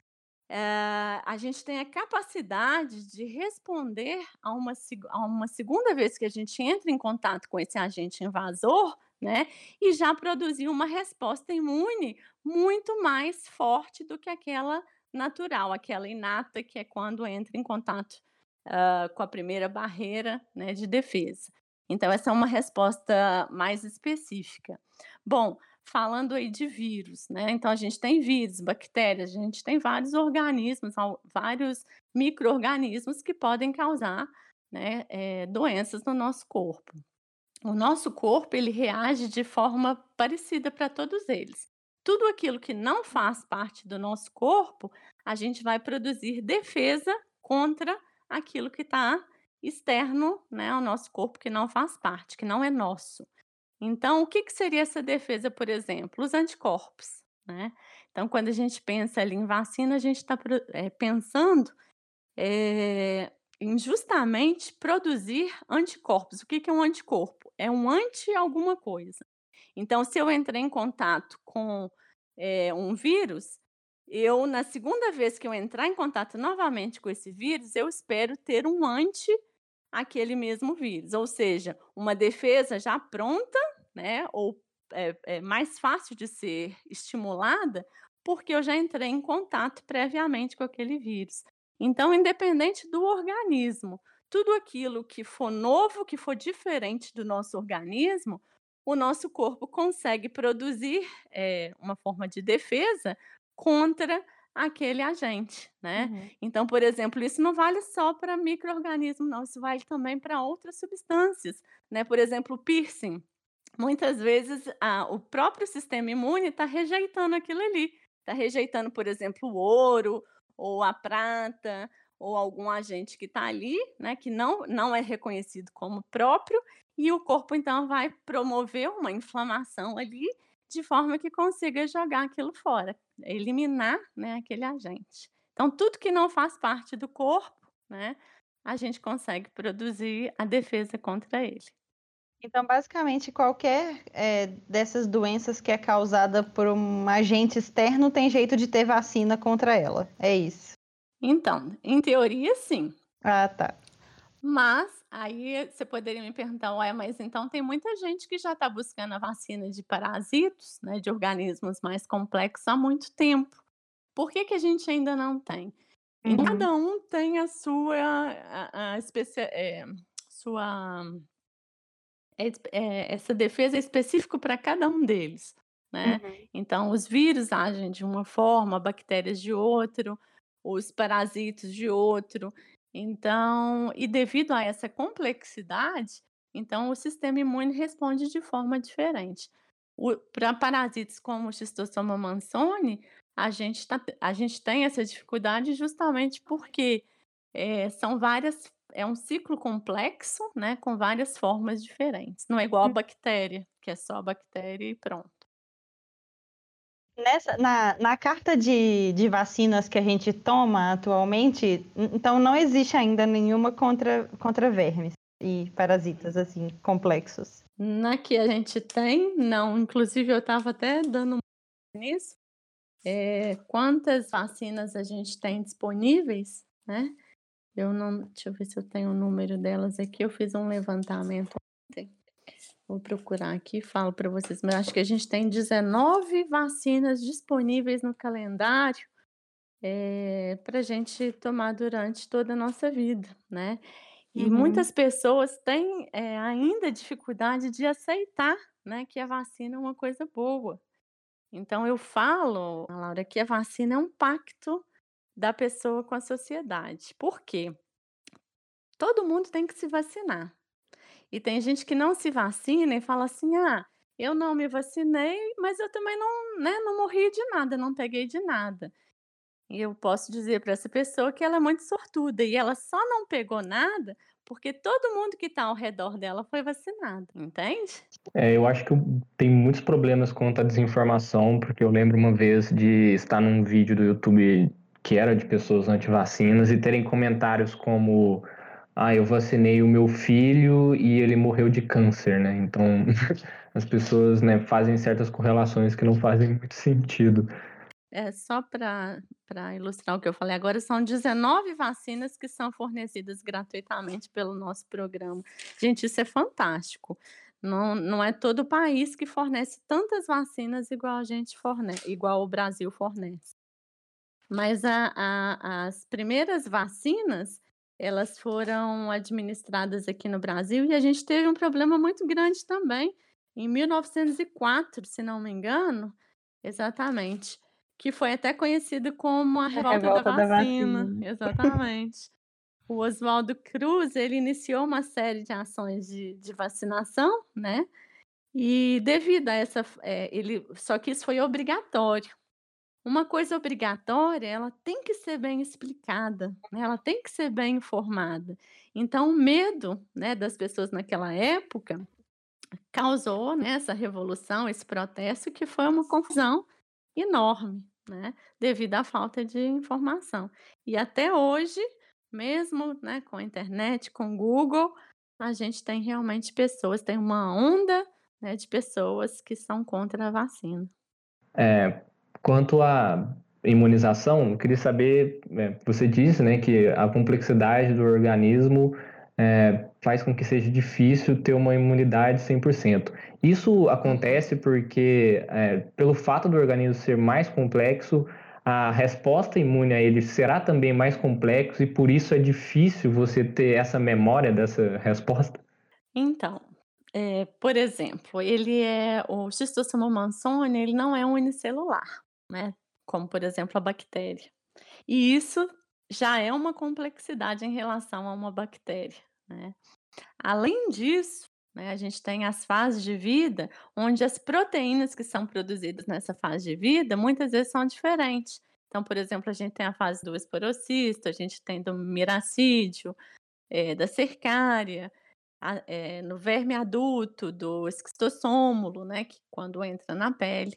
é, a gente tem a capacidade de responder a uma, a uma segunda vez que a gente entra em contato com esse agente invasor, né? E já produzir uma resposta imune muito mais forte do que aquela natural, aquela inata, que é quando entra em contato uh, com a primeira barreira né, de defesa. Então, essa é uma resposta mais específica. Bom, falando aí de vírus, né? Então, a gente tem vírus, bactérias, a gente tem vários organismos, vários micro-organismos que podem causar né, é, doenças no nosso corpo o nosso corpo ele reage de forma parecida para todos eles. Tudo aquilo que não faz parte do nosso corpo, a gente vai produzir defesa contra aquilo que está externo né, ao nosso corpo que não faz parte, que não é nosso. Então, o que, que seria essa defesa, por exemplo? Os anticorpos. Né? Então, quando a gente pensa ali em vacina, a gente está é, pensando é, em justamente produzir anticorpos. O que, que é um anticorpo? É um anti alguma coisa. Então, se eu entrei em contato com é, um vírus, eu, na segunda vez que eu entrar em contato novamente com esse vírus, eu espero ter um anti aquele mesmo vírus, ou seja, uma defesa já pronta, né, ou é, é mais fácil de ser estimulada, porque eu já entrei em contato previamente com aquele vírus. Então, independente do organismo, tudo aquilo que for novo, que for diferente do nosso organismo, o nosso corpo consegue produzir é, uma forma de defesa contra aquele agente, né? Uhum. Então, por exemplo, isso não vale só para microorganismo, não, isso vale também para outras substâncias, né? Por exemplo, o piercing. Muitas vezes a, o próprio sistema imune está rejeitando aquilo ali, está rejeitando, por exemplo, o ouro ou a prata ou algum agente que está ali, né, que não, não é reconhecido como próprio, e o corpo então vai promover uma inflamação ali de forma que consiga jogar aquilo fora, eliminar né, aquele agente. Então, tudo que não faz parte do corpo, né, a gente consegue produzir a defesa contra ele. Então, basicamente, qualquer é, dessas doenças que é causada por um agente externo tem jeito de ter vacina contra ela. É isso. Então, em teoria, sim. Ah, tá. Mas aí você poderia me perguntar, ué, mas então tem muita gente que já está buscando a vacina de parasitos, né, de organismos mais complexos há muito tempo. Por que, que a gente ainda não tem? Uhum. Cada um tem a sua a, a especia, é, sua é, é, essa defesa específica para cada um deles. Né? Uhum. Então, os vírus agem de uma forma, bactérias de outro, os parasitos de outro. Então, e devido a essa complexidade, então o sistema imune responde de forma diferente. Para parasitos como o Schistosoma mansoni, a gente, tá, a gente tem essa dificuldade justamente porque é, são várias, é um ciclo complexo, né, com várias formas diferentes. Não é igual a hum. bactéria, que é só a bactéria e pronto. Nessa, na, na carta de, de vacinas que a gente toma atualmente, então não existe ainda nenhuma contra, contra vermes e parasitas assim complexos. Na que a gente tem, não. Inclusive eu estava até dando nisso. É, quantas vacinas a gente tem disponíveis, né? Eu não, deixa eu ver se eu tenho o número delas aqui. Eu fiz um levantamento. Vou procurar aqui e falo para vocês. Mas acho que a gente tem 19 vacinas disponíveis no calendário é, eh, para a gente tomar durante toda a nossa vida, né? E uhum. muitas pessoas têm é, ainda dificuldade de aceitar né, que a vacina é uma coisa boa. Então eu falo, Laura, que a vacina é um pacto da pessoa com a sociedade. Por quê? Todo mundo tem que se vacinar. E tem gente que não se vacina e fala assim: ah, eu não me vacinei, mas eu também não, né, não morri de nada, não peguei de nada. E eu posso dizer para essa pessoa que ela é muito sortuda e ela só não pegou nada porque todo mundo que está ao redor dela foi vacinado, entende? É, eu acho que tem muitos problemas quanto à desinformação, porque eu lembro uma vez de estar num vídeo do YouTube que era de pessoas anti-vacinas e terem comentários como ah, eu vacinei o meu filho e ele morreu de câncer, né? Então as pessoas né, fazem certas correlações que não fazem muito sentido. É, só para ilustrar o que eu falei agora, são 19 vacinas que são fornecidas gratuitamente pelo nosso programa. Gente, isso é fantástico. Não, não é todo o país que fornece tantas vacinas igual a gente fornece, igual o Brasil fornece. Mas a, a, as primeiras vacinas elas foram administradas aqui no Brasil e a gente teve um problema muito grande também em 1904, se não me engano, exatamente, que foi até conhecido como a revolta, a revolta da, vacina. da, vacina. Exatamente. o Oswaldo Cruz ele iniciou uma série de ações de, de vacinação, né? E devido a essa, é, ele, só que isso foi obrigatório. Uma coisa obrigatória, ela tem que ser bem explicada, né, ela tem que ser bem informada. Então o medo, né, das pessoas naquela época causou, né, essa revolução, esse protesto que foi uma confusão enorme, né, devido à falta de informação. E até hoje, mesmo, né, com a internet, com o Google, a gente tem realmente pessoas, tem uma onda, né, de pessoas que são contra a vacina. É, quanto à imunização, queria saber, é, você disse, né, que a complexidade do organismo é, faz com que seja difícil ter uma imunidade 100%. Isso acontece porque, é, pelo fato do organismo ser mais complexo, a resposta imune a ele será também mais complexo e por isso é difícil você ter essa memória dessa resposta? Então, é, por exemplo, ele é o Schistosoma mansoni, ele não é unicelular, né? Como por exemplo a bactéria. E isso já é uma complexidade em relação a uma bactéria, né? Além disso, né, a gente tem as fases de vida, onde as proteínas que são produzidas nessa fase de vida muitas vezes são diferentes. Então, por exemplo, a gente tem a fase do esporocisto, a gente tem do miracídio, é, da cercária, a, é, no verme adulto, do esquistossômulo, né, que quando entra na pele.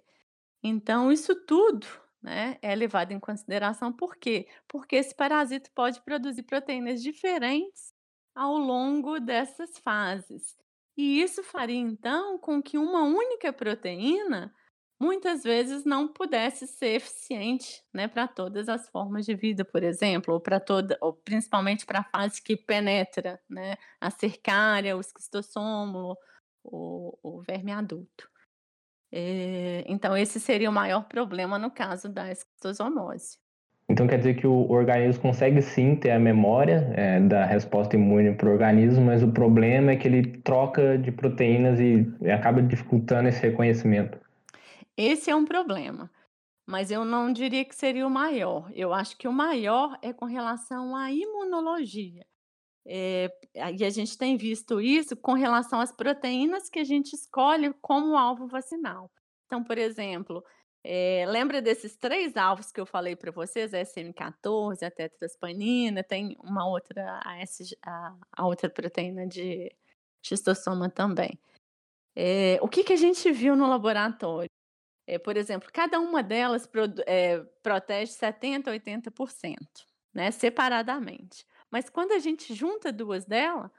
Então, isso tudo né, é levado em consideração. Por quê? Porque esse parasito pode produzir proteínas diferentes ao longo dessas fases. E isso faria então com que uma única proteína muitas vezes não pudesse ser eficiente, né, para todas as formas de vida, por exemplo, ou para toda, ou principalmente para a fase que penetra, né, a cercária, o esquistossômulo, o, o verme adulto. É, então esse seria o maior problema no caso da esquistosomose. Então quer dizer que o organismo consegue sim ter a memória é, da resposta imune para o organismo, mas o problema é que ele troca de proteínas e acaba dificultando esse reconhecimento. Esse é um problema, mas eu não diria que seria o maior. Eu acho que o maior é com relação à imunologia. É, e a gente tem visto isso com relação às proteínas que a gente escolhe como alvo vacinal. Então, por exemplo, é, lembra desses três alvos que eu falei para vocês, a SM14, a tetraspanina, tem uma outra, a, S, a, a outra proteína de xistossoma também. É, o que, que a gente viu no laboratório? É, por exemplo, cada uma delas pro, protege 70%, 80%, né, separadamente. Mas quando a gente junta duas dela,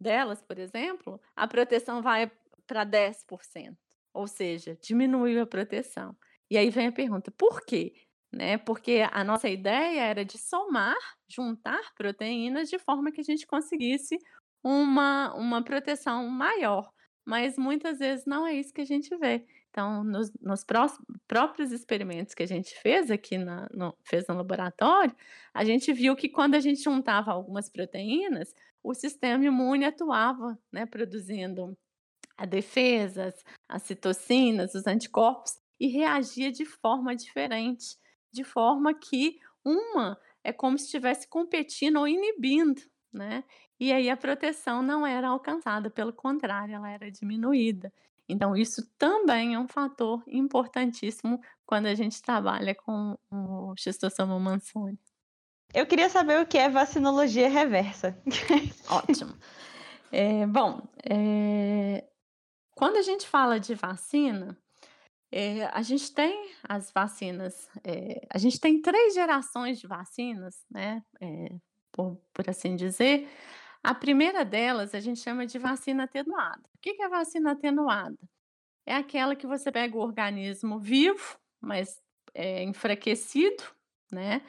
delas, por exemplo, a proteção vai para 10%, ou seja, diminuiu a proteção. E aí vem a pergunta: por quê? Né? Porque a nossa ideia era de somar, juntar proteínas de forma que a gente conseguisse uma, uma proteção maior. Mas muitas vezes não é isso que a gente vê. Então, nos, nos próprios experimentos que a gente fez aqui na, no, fez no laboratório, a gente viu que quando a gente juntava algumas proteínas, o sistema imune atuava, né, produzindo a defesas, as citocinas, os anticorpos, e reagia de forma diferente, de forma que uma é como se estivesse competindo ou inibindo, né? E aí a proteção não era alcançada, pelo contrário, ela era diminuída. Então, isso também é um fator importantíssimo quando a gente trabalha com o Schistosoma mansoni. Eu queria saber o que é vacinologia reversa. Ótimo. É, bom, é, quando a gente fala de vacina, é, a gente tem as vacinas, a gente tem três gerações de vacinas, né? Por, por, assim dizer. A primeira delas a gente chama de vacina atenuada. O que é vacina atenuada? É aquela que você pega o organismo vivo, mas é, enfraquecido, né?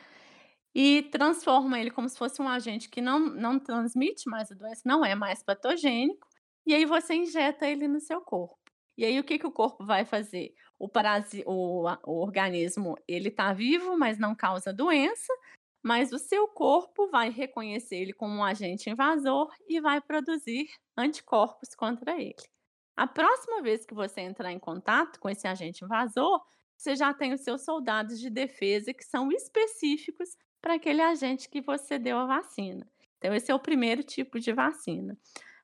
E transforma ele como se fosse um agente que não, não transmite mais a doença, não é mais patogênico, e aí você injeta ele no seu corpo. E aí o que, que o corpo vai fazer? O, parasi o, o organismo ele está vivo, mas não causa doença, mas o seu corpo vai reconhecer ele como um agente invasor e vai produzir anticorpos contra ele. A próxima vez que você entrar em contato com esse agente invasor, você já tem os seus soldados de defesa que são específicos para aquele agente que você deu a vacina. Então, esse é o primeiro tipo de vacina.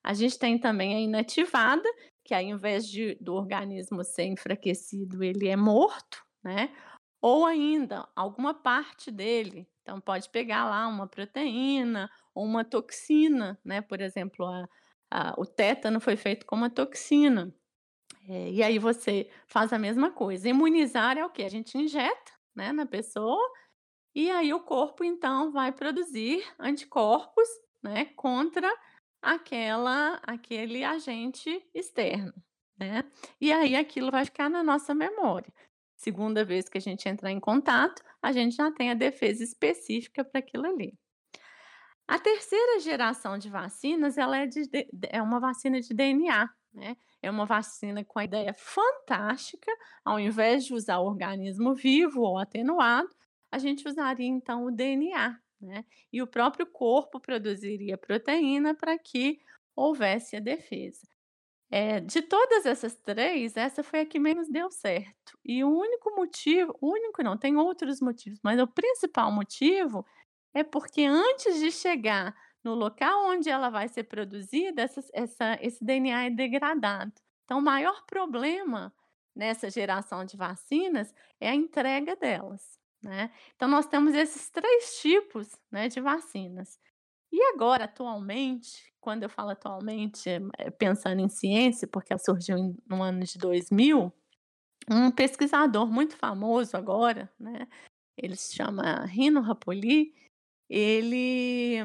A gente tem também a inativada, que ao invés de, do organismo ser enfraquecido, ele é morto, né? Ou ainda alguma parte dele. Então, pode pegar lá uma proteína ou uma toxina, né? Por exemplo, a, a, o tétano foi feito com uma toxina. É, e aí você faz a mesma coisa. Imunizar é o que? A gente injeta né, na pessoa e aí o corpo, então, vai produzir anticorpos né, contra aquela, aquele agente externo. Né? E aí aquilo vai ficar na nossa memória. Segunda vez que a gente entrar em contato, a gente já tem a defesa específica para aquilo ali. A terceira geração de vacinas, ela é, de, é uma vacina de DNA, né? É uma vacina com a ideia fantástica, ao invés de usar o organismo vivo ou atenuado, a gente usaria então o DNA, né? E o próprio corpo produziria proteína para que houvesse a defesa. É, de todas essas três, essa foi a que menos deu certo. E o único motivo, único não, tem outros motivos, mas o principal motivo é porque antes de chegar no local onde ela vai ser produzida, essa, essa, esse DNA é degradado. Então, o maior problema nessa geração de vacinas é a entrega delas. Né? Então, nós temos esses três tipos né, de vacinas. E agora, atualmente, quando eu falo atualmente, é, pensando em ciência, porque ela surgiu no ano de 2000, um pesquisador muito famoso agora, né, ele se chama Rino Rapoli, ele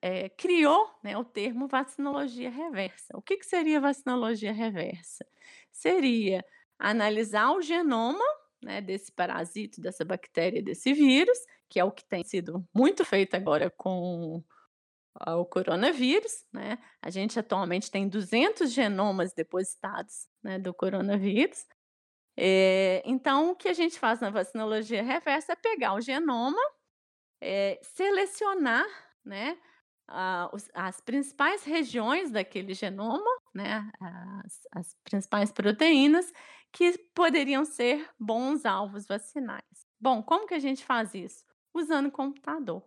é, criou né, o termo vacinologia reversa. O que, que seria vacinologia reversa? Seria analisar o genoma né, desse parasito, dessa bactéria, desse vírus, que é o que tem sido muito feito agora com o coronavírus, né? A gente atualmente tem 200 genomas depositados né, do coronavírus. É, então, o que a gente faz na vacinologia reversa é pegar o genoma, é, selecionar né, os, as principais regiões daquele genoma, né, as, as principais proteínas, que poderiam ser bons alvos vacinais. Bom, como que a gente faz isso? Usando computador.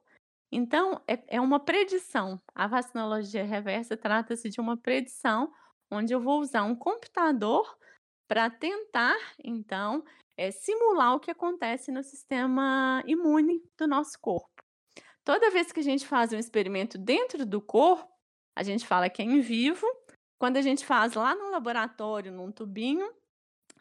Então, é, é uma predição. A vacinologia reversa trata-se de uma predição onde eu vou usar um computador para tentar, então, é, simular o que acontece no sistema imune do nosso corpo. Toda vez que a gente faz um experimento dentro do corpo, a gente fala que é em vivo. Quando a gente faz lá no laboratório, num tubinho,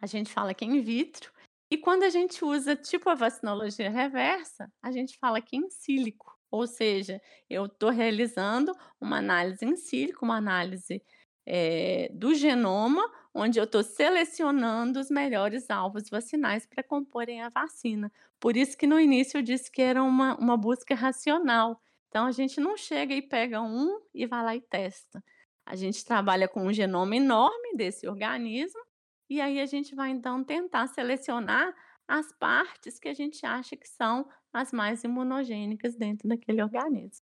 a gente fala que é in vitro. E quando a gente usa tipo a vacinologia reversa, a gente fala que é em sílico. Ou seja, eu estou realizando uma análise em sílico, uma análise é, do genoma, onde eu estou selecionando os melhores alvos vacinais para comporem a vacina. Por isso que no início eu disse que era uma, uma busca racional. Então a gente não chega e pega um e vai lá e testa. A gente trabalha com um genoma enorme desse organismo e aí a gente vai então tentar selecionar as partes que a gente acha que são as mais imunogênicas dentro daquele organismo.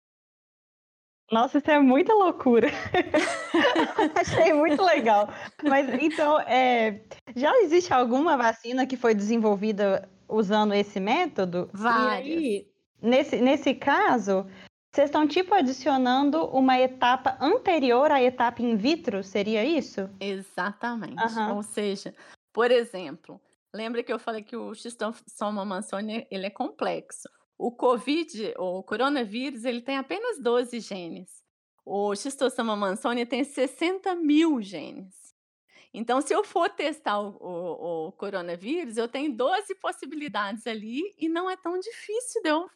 Nossa, isso é muita loucura. Achei muito legal. Mas então, é, já existe alguma vacina que foi desenvolvida usando esse método? Várias. E aí, nesse, nesse caso, vocês estão tipo adicionando uma etapa anterior à etapa in vitro, seria isso? Exatamente. Uhum. Ou seja, por exemplo, lembra que eu falei que o xistosoma mansoni ele é complexo. O COVID, o coronavírus, ele tem apenas 12 genes. O xistosoma mansoni tem 60 mil genes. Então, se eu for testar o, o, o, coronavírus, eu tenho 12 possibilidades ali e não é tão difícil de eu,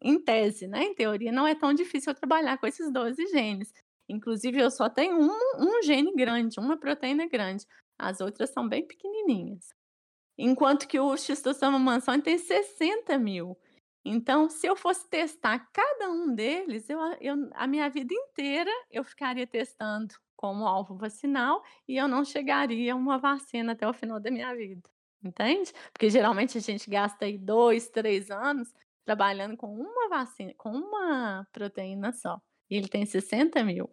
em tese, né? Em teoria, não é tão difícil eu trabalhar com esses 12 genes. Inclusive, eu só tenho um, um gene grande, uma proteína grande. As outras são bem pequenininhas. Enquanto que o xistosoma mansoni tem 60 mil. Então, se eu fosse testar cada um deles, eu, eu, a minha vida inteira eu ficaria testando como alvo vacinal e eu não chegaria a uma vacina até o final da minha vida. Entende? Porque geralmente a gente gasta aí dois, três anos trabalhando com uma vacina, com uma proteína só. E ele tem 60 mil.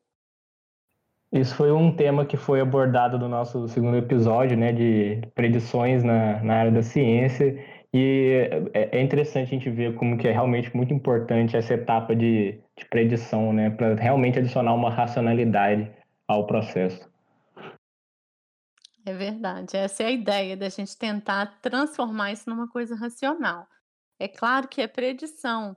Isso foi um tema que foi abordado no nosso segundo episódio, né, de predições na, na área da ciência. E é, é interessante a gente ver como que é realmente muito importante essa etapa de, de predição, né, para realmente adicionar uma racionalidade ao processo. É verdade, essa é a ideia da gente tentar transformar isso numa coisa racional. É claro que é predição,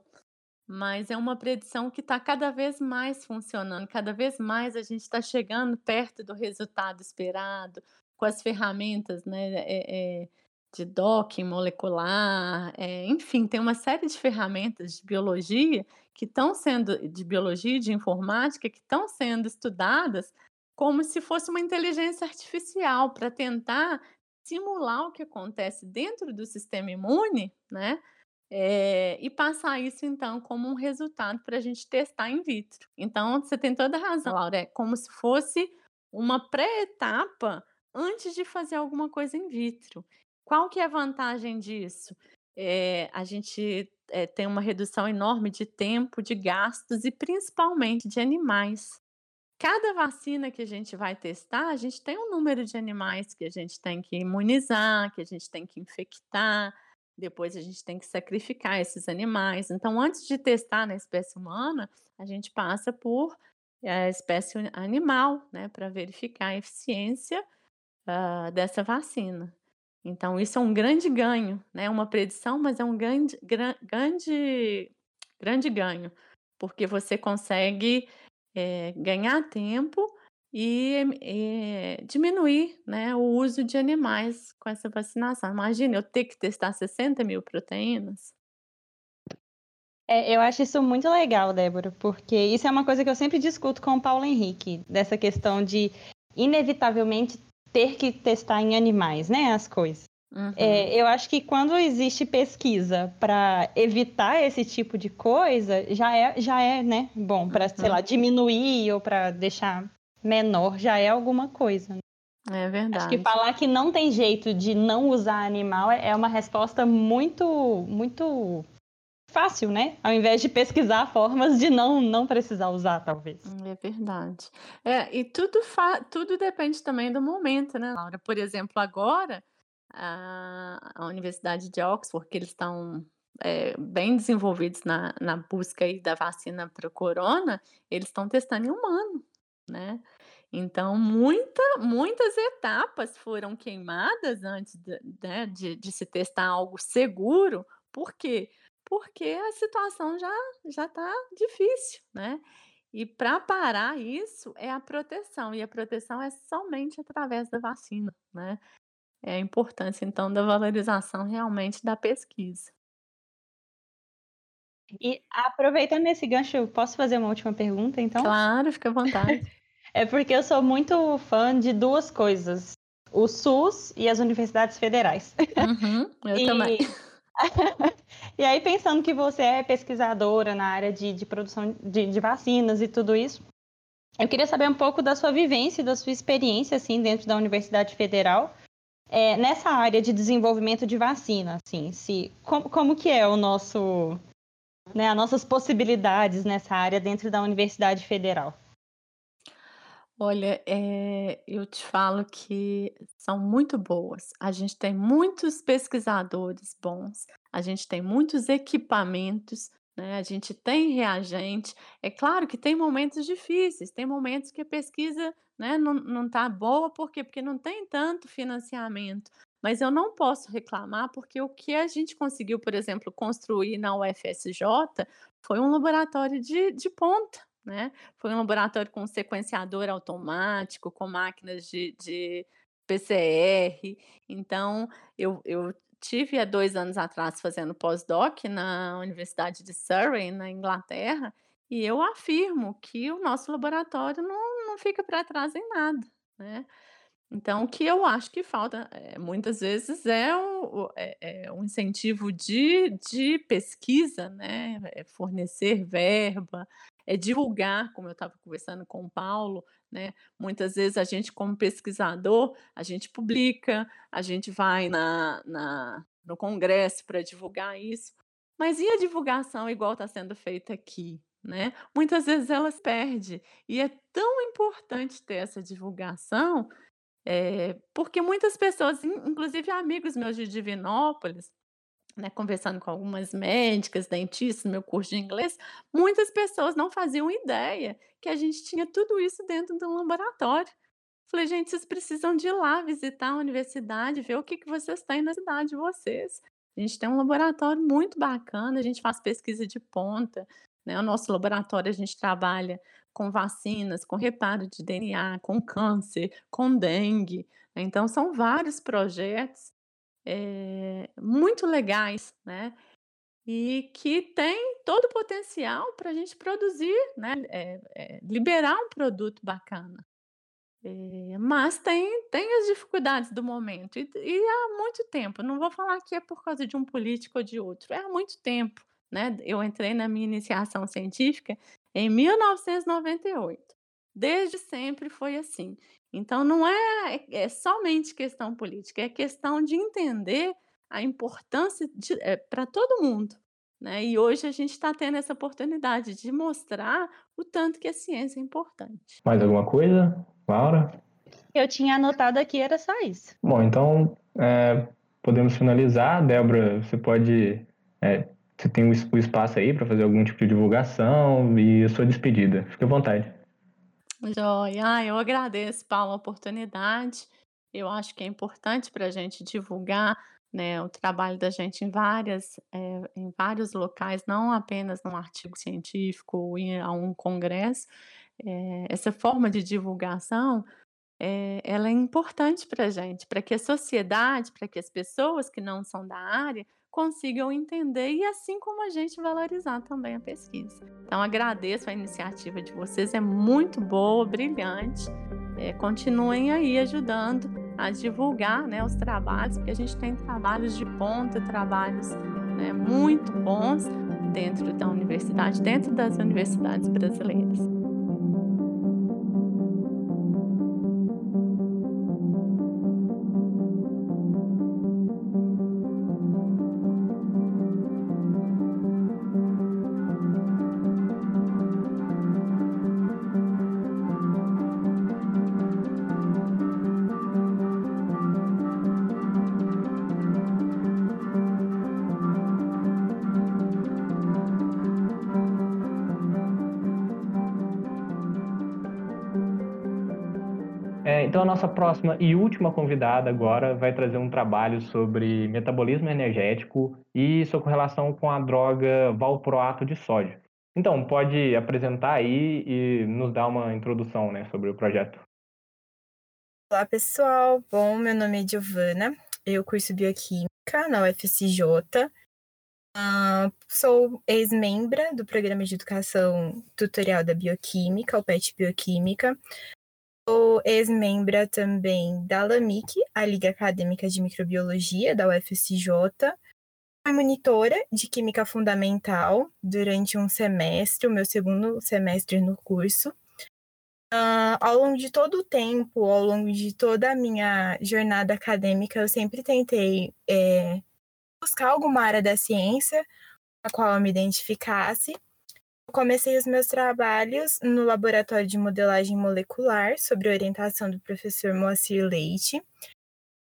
mas é uma predição que está cada vez mais funcionando, cada vez mais a gente está chegando perto do resultado esperado, com as ferramentas né, é, é, de docking molecular, é, enfim, tem uma série de ferramentas de biologia que estão sendo, de biologia e de informática, que estão sendo estudadas como se fosse uma inteligência artificial para tentar simular o que acontece dentro do sistema imune, né? É, e passar isso, então, como um resultado para a gente testar in vitro. Então, você tem toda a razão, Laura. É como se fosse uma pré-etapa antes de fazer alguma coisa in vitro. Qual que é a vantagem disso? É, a gente é, tem uma redução enorme de tempo, de gastos e principalmente de animais. Cada vacina que a gente vai testar, a gente tem um número de animais que a gente tem que imunizar, que a gente tem que infectar, depois a gente tem que sacrificar esses animais. Então, antes de testar na espécie humana, a gente passa por a espécie animal, né, para verificar a eficiência uh, dessa vacina. Então, isso é um grande ganho, né? Uma predição, mas é um grande, grande, grande ganho, porque você consegue é, ganhar tempo e, e, diminuir né, o uso de animais com essa vacinação. Imagina eu ter que testar 60 mil proteínas. É, eu acho isso muito legal, Débora, porque isso é uma coisa que eu sempre discuto com o Paulo Henrique, dessa questão de inevitavelmente ter que testar em animais, né, as coisas. Uhum. É, eu acho que quando existe pesquisa para evitar esse tipo de coisa, já é, já é né, bom para, uhum. sei lá, diminuir ou para deixar menor, já é alguma coisa. Né? É verdade. Acho que falar que não tem jeito de não usar animal é, é uma resposta muito, muito fácil, né? Ao invés de pesquisar formas de não, não precisar usar, talvez. É verdade. É, e tudo, tudo depende também do momento, né, Laura? Por exemplo, agora, a, a Universidade de Oxford, que eles estão é, bem desenvolvidos na, na busca aí da vacina para o corona, eles estão testando em humano, né? Então, muita, muitas etapas foram queimadas antes de, né, de, de se testar algo seguro. Por quê? porque a situação já já está difícil, né? E para parar isso é a proteção, e a proteção é somente através da vacina, né? É a importância, então, da valorização realmente da pesquisa. E aproveitando esse gancho, posso fazer uma última pergunta, então? Claro, fica à vontade. é porque eu sou muito fã de duas coisas: o SUS e as universidades federais. Uhum, eu e... também. e aí, pensando que você é pesquisadora na área de, de produção de, de, vacinas e tudo isso, eu queria saber um pouco da sua vivência, da sua experiência, assim, dentro da Universidade Federal, é, nessa área de desenvolvimento de vacina, assim, se, como, como que é o nosso, né, as nossas possibilidades nessa área dentro da Universidade Federal? Olha, eh, eu te falo que são muito boas. A gente tem muitos pesquisadores bons, a gente tem muitos equipamentos, né, a gente tem reagente. É claro que tem momentos difíceis, tem momentos que a pesquisa, né, não não tá boa, por quê? Porque não tem tanto financiamento. Mas eu não posso reclamar, porque o que a gente conseguiu, por exemplo, construir na UFSJ foi um laboratório de de ponta. Né? Foi um laboratório com sequenciador automático, com máquinas de, de PCR. Então, eu, eu tive há dois anos atrás fazendo pós-doc na Universidade de Surrey, na Inglaterra, e eu afirmo que o nosso laboratório não, não fica para trás em nada. Né? Então, o que eu acho que falta é, muitas vezes é um, é, é um incentivo de, de pesquisa, né? É fornecer verba, é divulgar, como eu estava conversando com o Paulo, né? Muitas vezes a gente, como pesquisador, a gente publica, a gente vai na, na no congresso para divulgar isso, mas e a divulgação igual está sendo feita aqui? Né? Muitas vezes elas perdem. E é tão importante ter essa divulgação, é, porque muitas pessoas, inclusive amigos meus de Divinópolis, né, conversando com algumas médicas, dentistas, no meu curso de inglês, muitas pessoas não faziam ideia que a gente tinha tudo isso dentro de um laboratório. Falei, gente, vocês precisam de ir lá visitar a universidade, ver o que, que vocês têm na cidade de vocês. A gente tem um laboratório muito bacana, a gente faz pesquisa de ponta, né? O nosso laboratório a gente trabalha com vacinas, com reparo de DNA, com câncer, com dengue. Né? Então, são vários projetos é, muito legais, né? E que tem todo o potencial para a gente produzir, né? É, é, liberar um produto bacana. mas tem, tem as dificuldades do momento, e, e há muito tempo. Não vou falar que é por causa de um político ou de outro, é há muito tempo. Né? Eu entrei na minha iniciação científica em 1998. Desde sempre foi assim. Então, não é, é somente questão política, é questão de entender a importância é, para todo mundo. Né? E hoje a gente está tendo essa oportunidade de mostrar o tanto que a ciência é importante. Mais alguma coisa, Laura? Eu tinha anotado aqui, era só isso. Bom, então é, podemos finalizar. Débora, você pode é, você tem o espaço aí para fazer algum tipo de divulgação e a sua despedida. Fique à vontade. Joia, ah, eu agradeço, Paulo, a oportunidade. Eu acho que é importante para a gente divulgar né, o trabalho da gente em, várias, é, em vários locais, não apenas num artigo científico ou em a um congresso. É, essa forma de divulgação é, ela é importante para a gente, para que a sociedade, para que as pessoas que não são da área consigam entender e assim como a gente valorizar também a pesquisa. Então agradeço a iniciativa de vocês, é muito boa, brilhante. É, continuem aí ajudando a divulgar né, os trabalhos, porque a gente tem trabalhos de ponta, trabalhos né, muito bons dentro da universidade, dentro das universidades brasileiras. Então, a nossa próxima e última convidada agora vai trazer um trabalho sobre metabolismo energético e sua correlação com a droga valproato de sódio. Então, pode apresentar aí e nos dar uma introdução né, sobre o projeto. Olá, pessoal. Bom, meu nome é Giovana, eu curso Bioquímica na UFCJ. Uh, sou ex-membra do Programa de Educação Tutorial da Bioquímica, o PET Bioquímica. Sou ex-membra também da LAMIC, a Liga Acadêmica de Microbiologia da UFSJ. Fui monitora de Química Fundamental durante um semestre, o meu segundo semestre no curso. Uh, ao longo de todo o tempo, ao longo de toda a minha jornada acadêmica, eu sempre tentei é, buscar alguma área da ciência a qual eu me identificasse comecei os meus trabalhos no laboratório de modelagem molecular, sob orientação do professor Moacir Leite.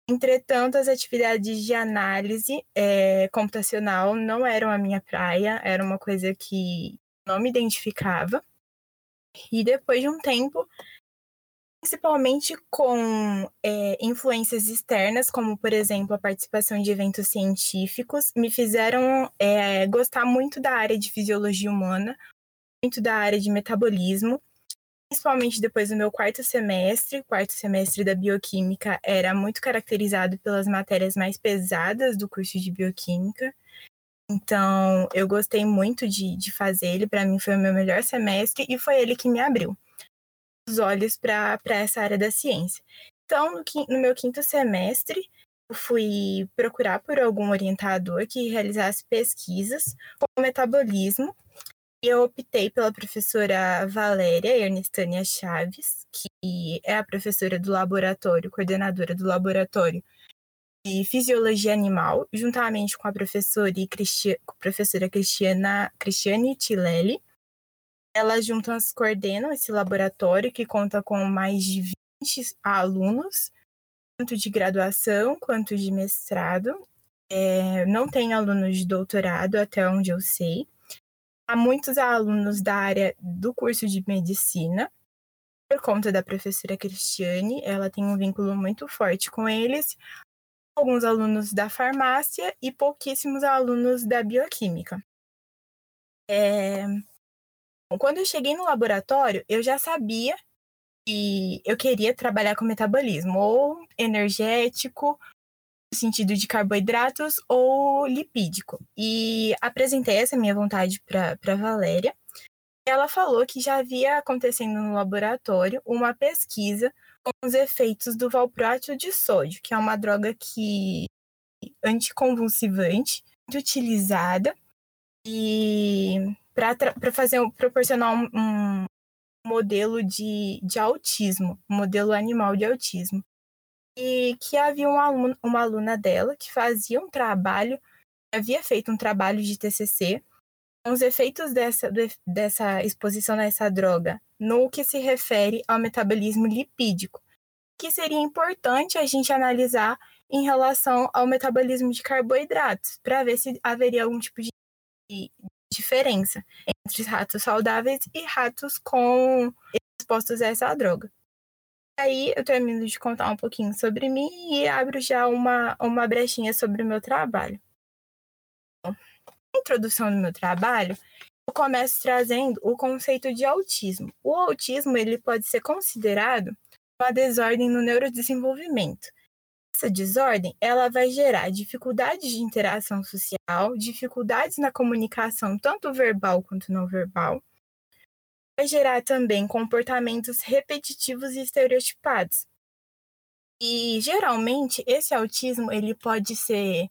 Entretanto, as atividades de análise é, computacional não eram a minha praia, era uma coisa que não me identificava. E depois de um tempo, principalmente com é, influências externas, como, por exemplo, a participação de eventos científicos, me fizeram é, gostar muito da área de fisiologia humana, muito da área de metabolismo, principalmente depois do meu quarto semestre. quarto semestre da bioquímica era muito caracterizado pelas matérias mais pesadas do curso de bioquímica. Então, eu gostei muito de, de fazer ele. Para mim, foi o meu melhor semestre e foi ele que me abriu os olhos para essa área da ciência. Então, no, no meu quinto semestre, eu fui procurar por algum orientador que realizasse pesquisas com metabolismo eu optei pela professora Valéria Ernestânia Chaves, que é a professora do laboratório, coordenadora do laboratório de Fisiologia Animal, juntamente com a professora, Cristi professora Cristiana, Cristiane Tilelli. Elas juntas coordenam esse laboratório, que conta com mais de 20 alunos, tanto de graduação quanto de mestrado. É, não tem alunos de doutorado, até onde eu sei há muitos alunos da área do curso de medicina. por conta da professora Cristiane, ela tem um vínculo muito forte com eles, alguns alunos da farmácia e pouquíssimos alunos da bioquímica. É... Quando eu cheguei no laboratório, eu já sabia que eu queria trabalhar com metabolismo, ou energético, sentido de carboidratos, ou lipídico. E apresentei essa minha vontade para Valéria. Ela falou que já havia acontecendo no laboratório uma pesquisa com os efeitos do valproato de sódio, que é uma droga que anticonvulsivante, muito utilizada e para fazer proporcionar um, um, modelo de, de autismo, um modelo animal de autismo. E que havia um uma aluna dela que fazia um trabalho, havia feito um trabalho de TCC com os efeitos dessa, dessa exposição a essa droga no que se refere ao metabolismo lipídico, que seria importante a gente analisar em relação ao metabolismo de carboidratos, para ver se haveria algum tipo de diferença entre ratos saudáveis e ratos com expostos a essa droga. Aí eu termino de contar um pouquinho sobre mim e abro já uma, uma brechinha sobre o meu trabalho. Na introdução do meu trabalho, eu começo trazendo o conceito de autismo. O autismo ele pode ser considerado uma desordem no neurodesenvolvimento, essa desordem, ela vai gerar dificuldades de interação social, dificuldades na comunicação, tanto verbal quanto não verbal. Vai gerar também comportamentos repetitivos e estereotipados. E geralmente esse autismo ele pode ser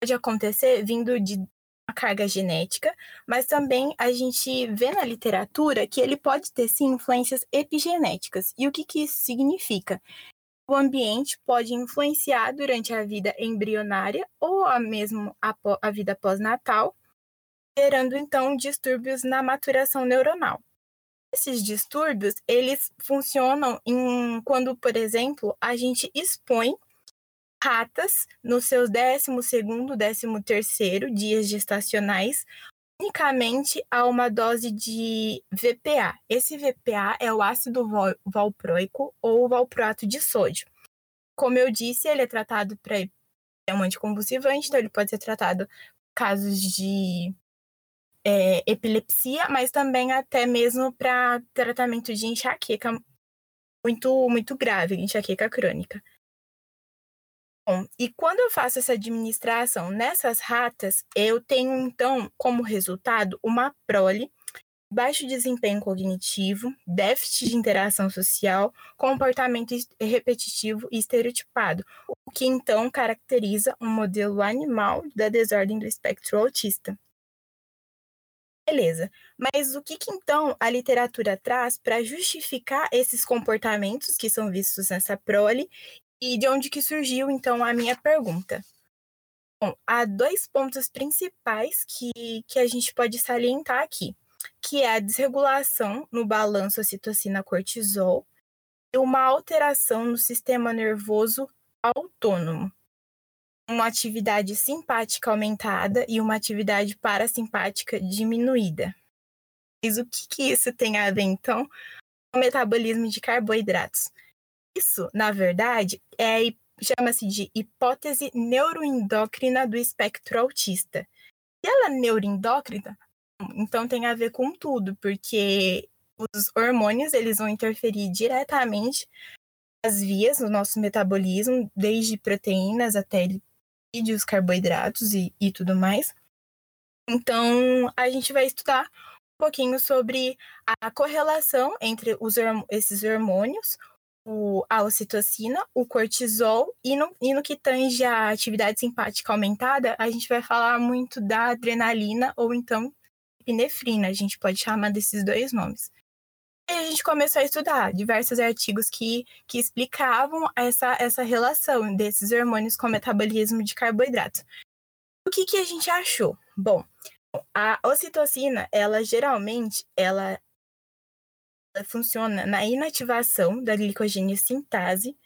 pode acontecer vindo de uma carga genética, mas também a gente vê na literatura que ele pode ter sim influências epigenéticas. E o que, que isso significa? o ambiente pode influenciar durante a vida embrionária ou a mesmo a, a vida pós-natal, gerando então distúrbios na maturação neuronal. Esses distúrbios, eles funcionam em, quando, por exemplo, a gente expõe ratas nos seus 12º, 13º dias gestacionais unicamente a uma dose de VPA. Esse VPA é o ácido valproico ou valproato de sódio. Como eu disse, ele é tratado para é um anticonvulsivante, então ele pode ser tratado casos de é, epilepsia, mas também até mesmo para tratamento de enxaqueca muito muito grave, enxaqueca crônica. Bom, e quando eu faço essa administração nessas ratas, eu tenho então como resultado uma prole, baixo desempenho cognitivo, déficit de interação social, comportamento repetitivo e estereotipado, o que então caracteriza um modelo animal da desordem do espectro autista. Beleza, mas o que, que então a literatura traz para justificar esses comportamentos que são vistos nessa prole e de onde que surgiu, então, a minha pergunta? Bom, há dois pontos principais que, que a gente pode salientar aqui, que é a desregulação no balanço citocina-cortisol e uma alteração no sistema nervoso autônomo. Uma atividade simpática aumentada e uma atividade parasimpática diminuída. Mas o que, que isso tem a ver, então, com o metabolismo de carboidratos? Isso, na verdade, é chama-se de hipótese neuroendócrina do espectro autista. E ela é neuroendócrina, então tem a ver com tudo, porque os hormônios eles vão interferir diretamente nas vias do nosso metabolismo, desde proteínas até lipídios, carboidratos e, e tudo mais. Então, a gente vai estudar um pouquinho sobre a correlação entre os, esses hormônios, o, a ocitocina, o cortisol, e no, e no que tange a atividade simpática aumentada, a gente vai falar muito da adrenalina ou então epinefrina, a gente pode chamar desses dois nomes. A gente começou a estudar diversos artigos que, que explicavam essa, essa relação desses hormônios com o metabolismo de carboidratos. O que, que a gente achou? Bom, a ocitocina, ela geralmente, ela funciona na inativação da glicogênio sintase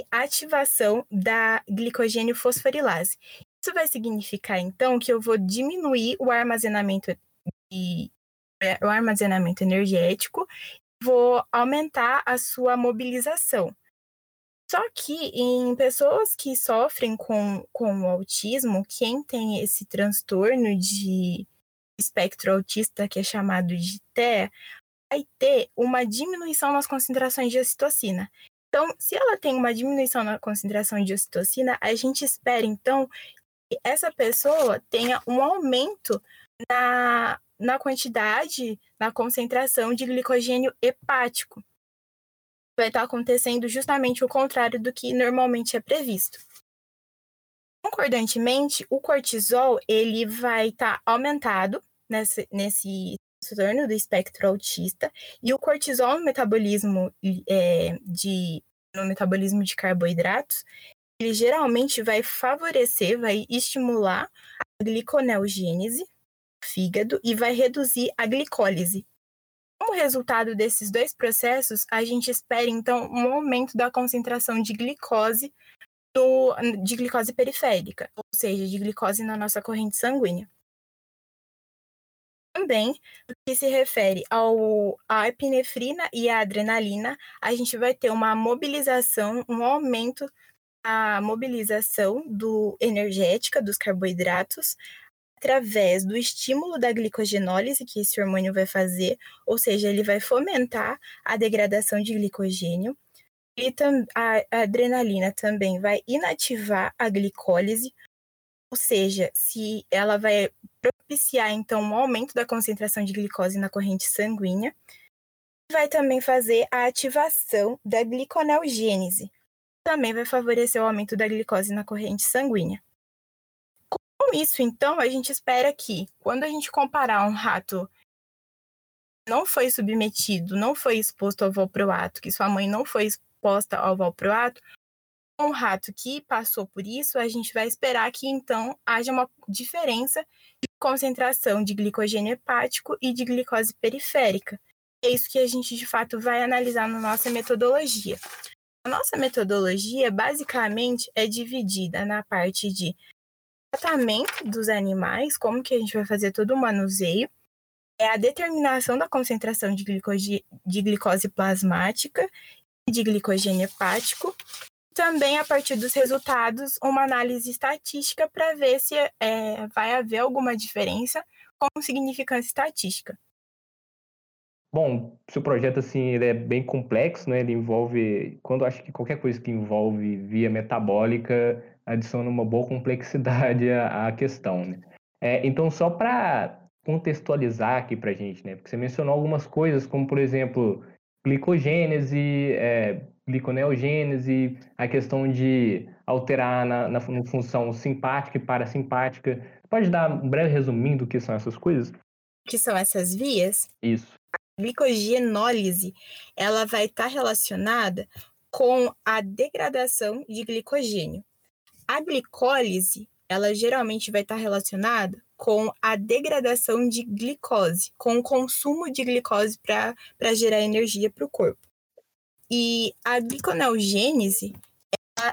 e ativação da glicogênio fosforilase. Isso vai significar, então, que eu vou diminuir o armazenamento, de, o armazenamento energético vou aumentar a sua mobilização. Só que em pessoas que sofrem com, com autismo, quem tem esse transtorno de espectro autista, que é chamado de TEA, vai ter uma diminuição nas concentrações de ocitocina. Então, se ela tem uma diminuição na concentração de ocitocina, a gente espera, então, que essa pessoa tenha um aumento na, na quantidade, na concentração de glicogênio hepático vai estar acontecendo justamente o contrário do que normalmente é previsto. Concordantemente, o cortisol ele vai estar aumentado nesse, nesse transtorno do espectro autista e o cortisol no metabolismo é, de no metabolismo de carboidratos ele geralmente vai favorecer, vai estimular a gliconeogênese fígado e vai reduzir a glicólise, como resultado desses dois processos, a gente espera então um aumento da concentração de glicose do, de glicose periférica, ou seja, de glicose na nossa corrente sanguínea. Também, no que se refere ao, à epinefrina e à adrenalina, a gente vai ter uma mobilização, um aumento da mobilização do energética dos carboidratos, através do estímulo da glicogenólise que esse hormônio vai fazer, ou seja, ele vai fomentar a degradação de glicogênio. E a adrenalina também vai inativar a glicólise, ou seja, se ela vai propiciar então um aumento da concentração de glicose na corrente sanguínea, vai também fazer a ativação da gliconeogênese, também vai favorecer o aumento da glicose na corrente sanguínea. Com isso, então, a gente espera que, quando a gente comparar um rato não foi submetido, não foi exposto ao valproato, que sua mãe não foi exposta ao valproato, um rato que passou por isso, a gente vai esperar que então haja uma diferença de concentração de glicogênio hepático e de glicose periférica. É isso que a gente de fato vai analisar na nossa metodologia. A nossa metodologia basicamente é dividida na parte de tratamento dos animais, como que a gente vai fazer todo o manuseio, é a determinação da concentração de glicose, de glicose plasmática e de glicogênio hepático. Também, a partir dos resultados, uma análise estatística para ver se é, vai haver alguma diferença com significância estatística. Bom, seu projeto assim ele é bem complexo, né? Ele envolve, quando acho que qualquer coisa que envolve via metabólica adiciona uma boa complexidade à, à questão, né? É, então, só para contextualizar aqui para a gente, né? Porque você mencionou algumas coisas, como por exemplo, glicogênese, é, gliconeogênese, a questão de alterar na, na, função simpática e parasimpática. Pode dar um breve resuminho do que são essas coisas? O que são essas vias? Isso glicogenólise, ela vai estar tá relacionada com a degradação de glicogênio. A glicólise, ela geralmente vai estar relacionada com a degradação de glicose, com o consumo de glicose para gerar energia para o corpo. E a gliconeogênese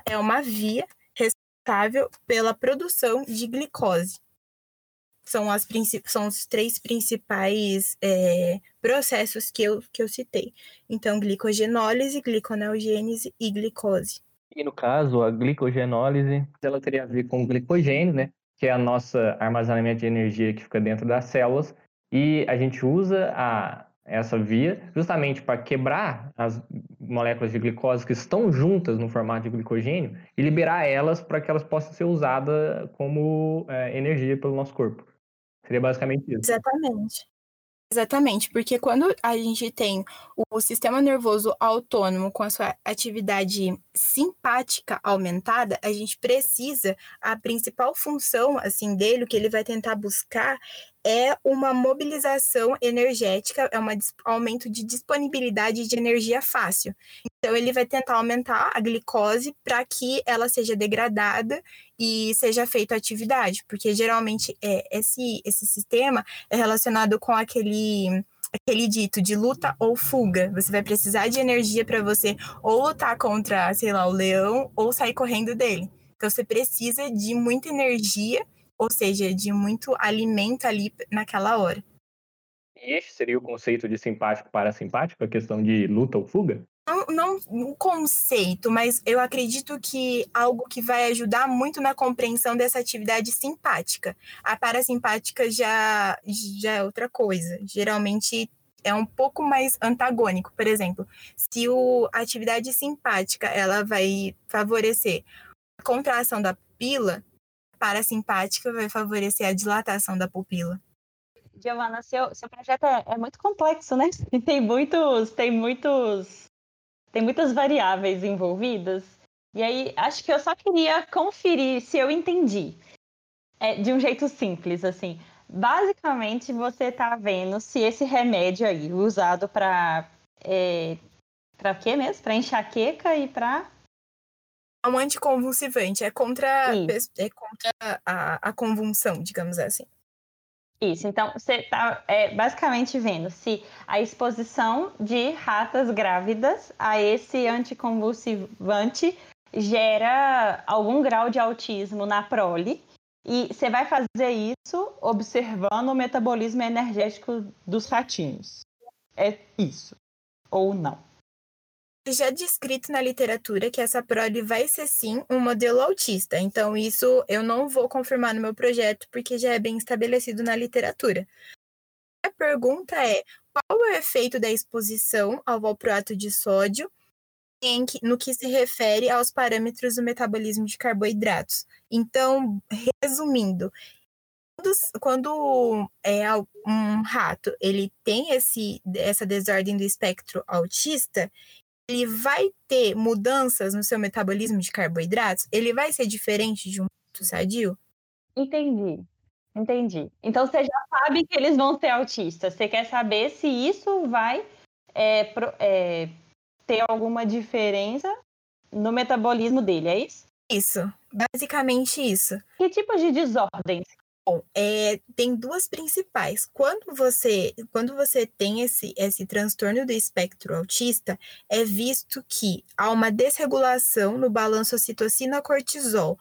é uma via responsável pela produção de glicose são, as, são os três principais é, processos que eu, que eu citei. Então, glicogenólise, gliconeogênese e glicose. E no caso, a glicogenólise, ela teria a ver com o glicogênio, né? Que é a nossa armazenamento de energia que fica dentro das células. E a gente usa a, essa via justamente para quebrar as moléculas de glicose que estão juntas no formato de glicogênio e liberar elas para que elas possam ser usadas como é, energia pelo nosso corpo. Seria basicamente isso. Exatamente. Exatamente, porque quando a gente tem o sistema nervoso autônomo com a sua atividade simpática aumentada, a gente precisa, a principal função assim dele, o que ele vai tentar buscar é uma mobilização energética, é um aumento de disponibilidade de energia fácil. Então, ele vai tentar aumentar a glicose para que ela seja degradada e seja feita atividade, porque geralmente é, esse, esse sistema é relacionado com aquele aquele dito de luta ou fuga. Você vai precisar de energia para você ou lutar contra, sei lá, o leão ou sair correndo dele. Então você precisa de muita energia ou seja, de muito alimento ali naquela hora. E este seria o conceito de simpático para simpático, a questão de luta ou fuga? Não, não o conceito, mas eu acredito que algo que vai ajudar muito na compreensão dessa atividade simpática. A parasimpática já, já é outra coisa. Geralmente é um pouco mais antagônico. Por exemplo, se o, a atividade simpática ela vai favorecer a contração da pupila, a parasimpática vai favorecer a dilatação da pupila. Giovana, seu, seu projeto é, é muito complexo, né? Tem muitos, tem muitos, tem muitas variáveis envolvidas. E aí, acho que eu só queria conferir se eu entendi. É, de um jeito simples, assim. Basicamente, você está vendo se esse remédio aí, usado para. É, para quê mesmo? Para enxaqueca e para. É um anticonvulsivante, é contra, é contra a, a convulsão, digamos assim. Isso, então você está é, basicamente vendo se a exposição de ratas grávidas a esse anticonvulsivante gera algum grau de autismo na prole. E você vai fazer isso observando o metabolismo energético dos ratinhos. É isso. Ou não. Já descrito na literatura que essa prole vai ser sim um modelo autista. Então, isso eu não vou confirmar no meu projeto, porque já é bem estabelecido na literatura. A pergunta é: qual é o efeito da exposição ao valproato de sódio que, no que se refere aos parâmetros do metabolismo de carboidratos. Então, resumindo, quando, quando é, um rato ele tem esse, essa desordem do espectro autista, ele vai ter mudanças no seu metabolismo de carboidratos? Ele vai ser diferente de um rato sadio? Entendi. Entendi. Então você já sabe que eles vão ser autistas. Você quer saber se isso vai é, pro, é, ter alguma diferença no metabolismo dele, é isso? Isso, basicamente isso. Que tipo de desordem? Bom, é, tem duas principais. Quando você, quando você tem esse, esse transtorno do espectro autista, é visto que há uma desregulação no balanço ocitocina-cortisol.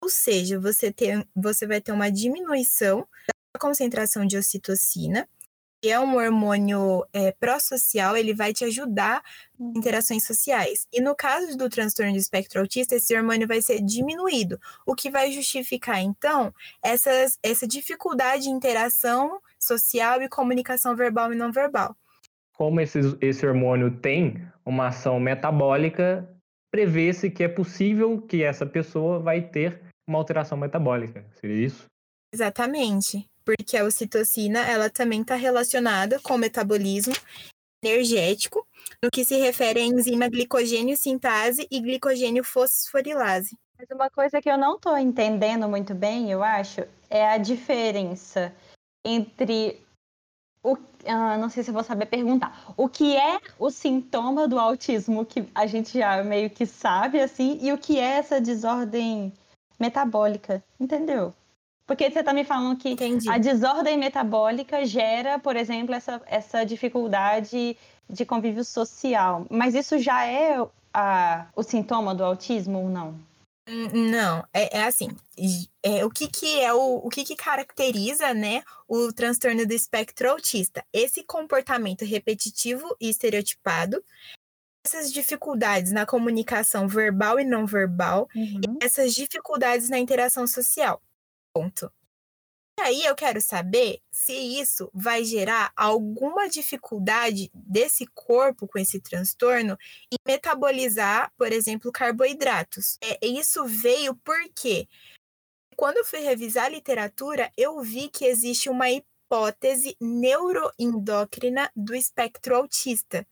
Ou seja, você, tem, você vai ter uma diminuição da concentração de ocitocina que é um hormônio é, pró-social, ele vai te ajudar em uhum. interações sociais. E no caso do transtorno de espectro autista, esse hormônio vai ser diminuído, o que vai justificar, então, essas, essa dificuldade de interação social e comunicação verbal e não verbal. Como esse, esse hormônio tem uma ação metabólica, prevê-se que é possível que essa pessoa vai ter uma alteração metabólica. Seria isso? Exatamente porque a ocitocina ela também está relacionada com o metabolismo energético, no que se refere à enzima glicogênio sintase e glicogênio fosforilase. Mas uma coisa que eu não estou entendendo muito bem, eu acho, é a diferença entre o, uh, não sei se vou saber perguntar. O que é o sintoma do autismo que a gente já meio que sabe assim e o que é essa desordem metabólica, entendeu? Porque você está me falando que Entendi. a desordem metabólica gera, por exemplo, essa, essa dificuldade de convívio social. Mas isso já é a, o sintoma do autismo ou não? Não, é, é assim. É, o que, que é o, o que, que caracteriza né, o transtorno do espectro autista? Esse comportamento repetitivo e estereotipado, essas dificuldades na comunicação verbal e não verbal, uhum. e essas dificuldades na interação social ponto. E aí eu quero saber se isso vai gerar alguma dificuldade desse corpo com esse transtorno em metabolizar, por exemplo, carboidratos. É, isso veio porque quando eu fui revisar a literatura, eu vi que existe uma hipótese neuroendócrina do espectro autista.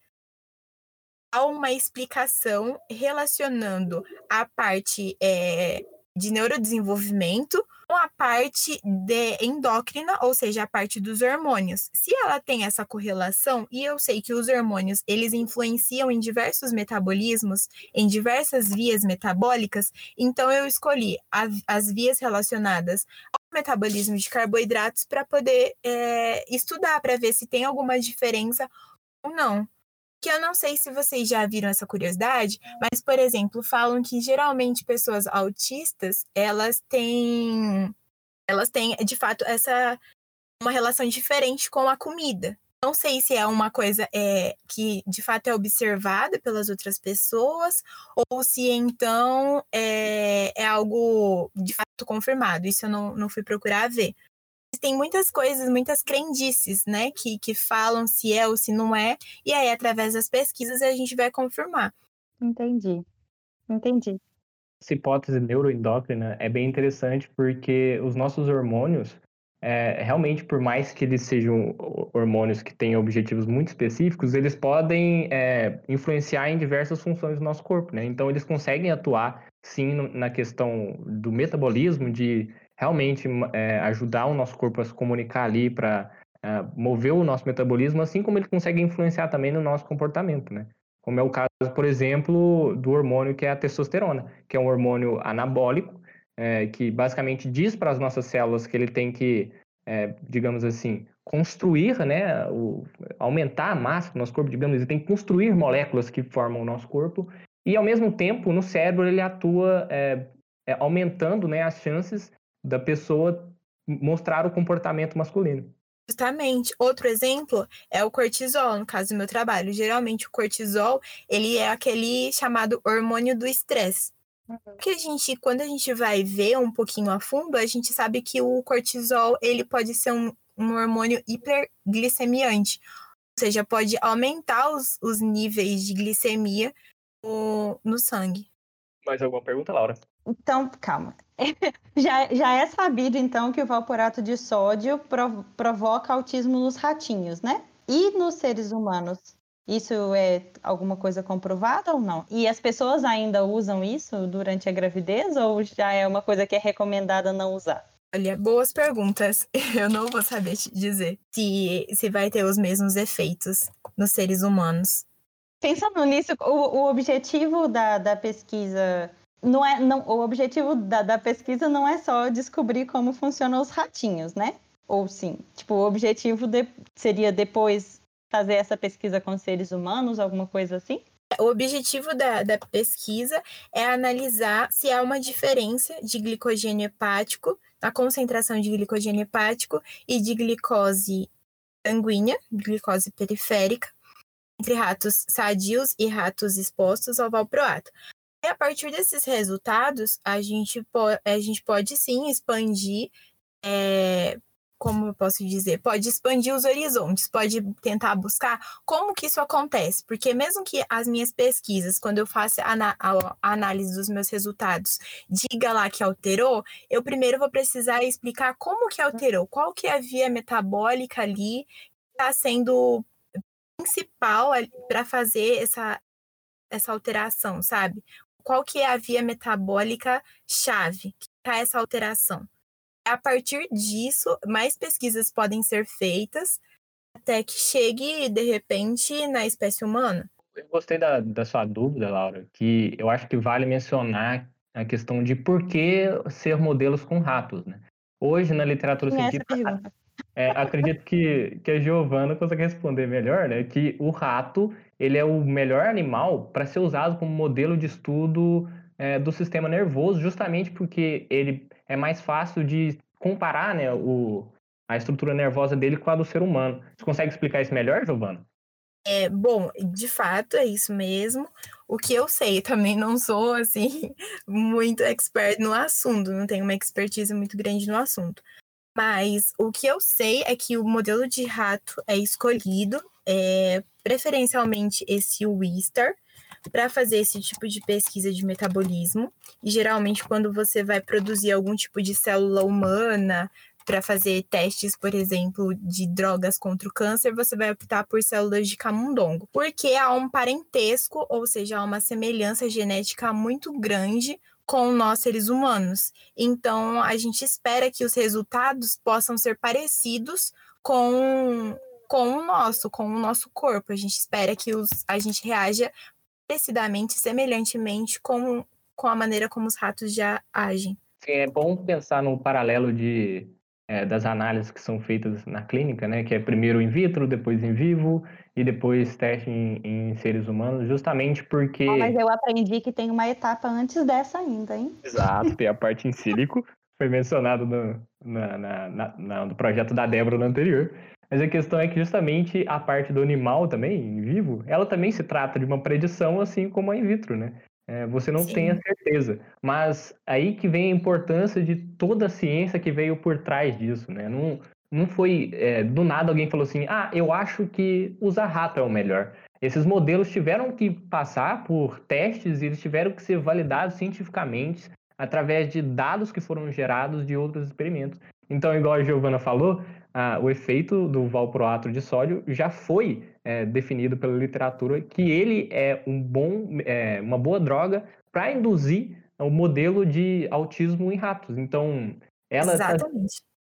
Há uma explicação relacionando a parte é, de neurodesenvolvimento com a parte de endócrina, ou seja, a parte dos hormônios. Se ela tem essa correlação, e eu sei que os hormônios, eles influenciam em diversos metabolismos, em diversas vias metabólicas, então eu escolhi a, as vias relacionadas ao metabolismo de carboidratos para poder é, estudar, para ver se tem alguma diferença ou não que eu não sei se vocês já viram essa curiosidade, mas, por exemplo, falam que geralmente pessoas autistas, elas têm, elas têm, de fato, essa uma relação diferente com a comida. Não sei se é uma coisa é, que de fato é observada pelas outras pessoas ou se então é, é algo de fato confirmado. Isso eu não, não fui procurar ver. Tem muitas coisas, muitas crendices, né, que, que falam se é ou se não é, e aí através das pesquisas a gente vai confirmar. Entendi. Entendi. Essa hipótese neuroendócrina é bem interessante porque os nossos hormônios, é, realmente, por mais que eles sejam hormônios que tenham objetivos muito específicos, eles podem é, influenciar em diversas funções do nosso corpo, né? Então, eles conseguem atuar, sim, na questão do metabolismo, de realmente é, ajudar o nosso corpo a se comunicar ali para é, mover o nosso metabolismo, assim como ele consegue influenciar também no nosso comportamento, né? Como é o caso, por exemplo, do hormônio que é a testosterona, que é um hormônio anabólico, é, que basicamente diz para as nossas células que ele tem que, é, digamos assim, construir, né, o, aumentar a massa do nosso corpo, digamos, ele tem que construir moléculas que formam o nosso corpo, e ao mesmo tempo, no cérebro, ele atua é, é aumentando né, as chances da pessoa mostrar o comportamento masculino. Justamente. Outro exemplo é o cortisol, no caso do meu trabalho. Geralmente o cortisol, ele é aquele chamado hormônio do estresse. Uhum. Que a gente, quando a gente vai ver um pouquinho a fundo, a gente sabe que o cortisol ele pode ser um, um hormônio hiperglicemiante, ou seja, pode aumentar os, os níveis de glicemia no, no sangue. Mais alguma pergunta, Laura? Então, calma. já, já é sabido, então, que o valporato de sódio provoca autismo nos ratinhos, né? E nos seres humanos. Isso é alguma coisa comprovada ou não? E as pessoas ainda usam isso durante a gravidez ou já é uma coisa que é recomendada não usar? Olha, boas perguntas. Eu não vou saber te dizer se, se vai ter os mesmos efeitos nos seres humanos. Pensando nisso, o, o objetivo da, da pesquisa não é, não, o objetivo da, da pesquisa não é só descobrir como funcionam os ratinhos, né? Ou sim, tipo, o objetivo de, seria depois fazer essa pesquisa com seres humanos, alguma coisa assim? O objetivo da, da pesquisa é analisar se há uma diferença de glicogênio hepático, na concentração de glicogênio hepático e de glicose sanguínea, glicose periférica, entre ratos sadios e ratos expostos ao valproato. E a partir desses resultados, a gente, a gente pode sim expandir é, como eu posso dizer, pode expandir os horizontes, pode tentar buscar como que isso acontece, porque mesmo que as minhas pesquisas, quando eu faço a, análise dos meus resultados, diga lá que alterou, eu primeiro vou precisar explicar como que alterou, qual que é a via metabólica ali que está sendo principal para fazer essa, essa alteração, sabe? Qual que é a via metabólica chave que está essa alteração? a partir disso, mais pesquisas podem ser feitas até que chegue, de repente, na espécie humana. Eu gostei da, da sua dúvida, Laura, que eu acho que vale mencionar a questão de por que ser modelos com ratos, né? Hoje, na literatura Sim, científica, é, acredito que, que a Giovana consegue responder melhor, né? Que o rato, ele é o melhor animal para ser usado como modelo de estudo é, do sistema nervoso, justamente porque ele é mais fácil de comparar né, o, a estrutura nervosa dele com a do ser humano. Você consegue explicar isso melhor, Giovana? É, bom, de fato é isso mesmo. O que eu sei, também não sou assim muito expert no assunto, não tenho uma expertise muito grande no assunto. Mas o que eu sei é que o modelo de rato é escolhido, é, preferencialmente esse Wistar, para fazer esse tipo de pesquisa de metabolismo. E geralmente, quando você vai produzir algum tipo de célula humana para fazer testes, por exemplo, de drogas contra o câncer, você vai optar por células de camundongo, porque há um parentesco, ou seja, há uma semelhança genética muito grande com nós seres humanos. Então, a gente espera que os resultados possam ser parecidos com com o nosso, com o nosso corpo. A gente espera que os, a gente reaja parecidamente, semelhantemente com, com a maneira como os ratos já agem. Sim, é bom pensar no paralelo de, é, das análises que são feitas na clínica, né? Que é primeiro in vitro, depois em vivo e depois teste em, em seres humanos, justamente porque... Oh, mas eu aprendi que tem uma etapa antes dessa ainda, hein? Exato, tem a parte em sílico, foi mencionado no, na, na, na, no projeto da Débora no anterior. Mas a questão é que justamente a parte do animal também, vivo, ela também se trata de uma predição, assim como a in vitro, né? É, você não Sim. tem a certeza. Mas aí que vem a importância de toda a ciência que veio por trás disso, né? Não, não foi é, do nada alguém falou assim, ah, eu acho que usar rato é o melhor. Esses modelos tiveram que passar por testes e eles tiveram que ser validados cientificamente através de dados que foram gerados de outros experimentos. Então, igual a Giovana falou, o efeito do valproato de sódio já foi é, definido pela literatura que ele é um bom, é, uma boa droga para induzir o modelo de autismo em ratos. Então, ela está,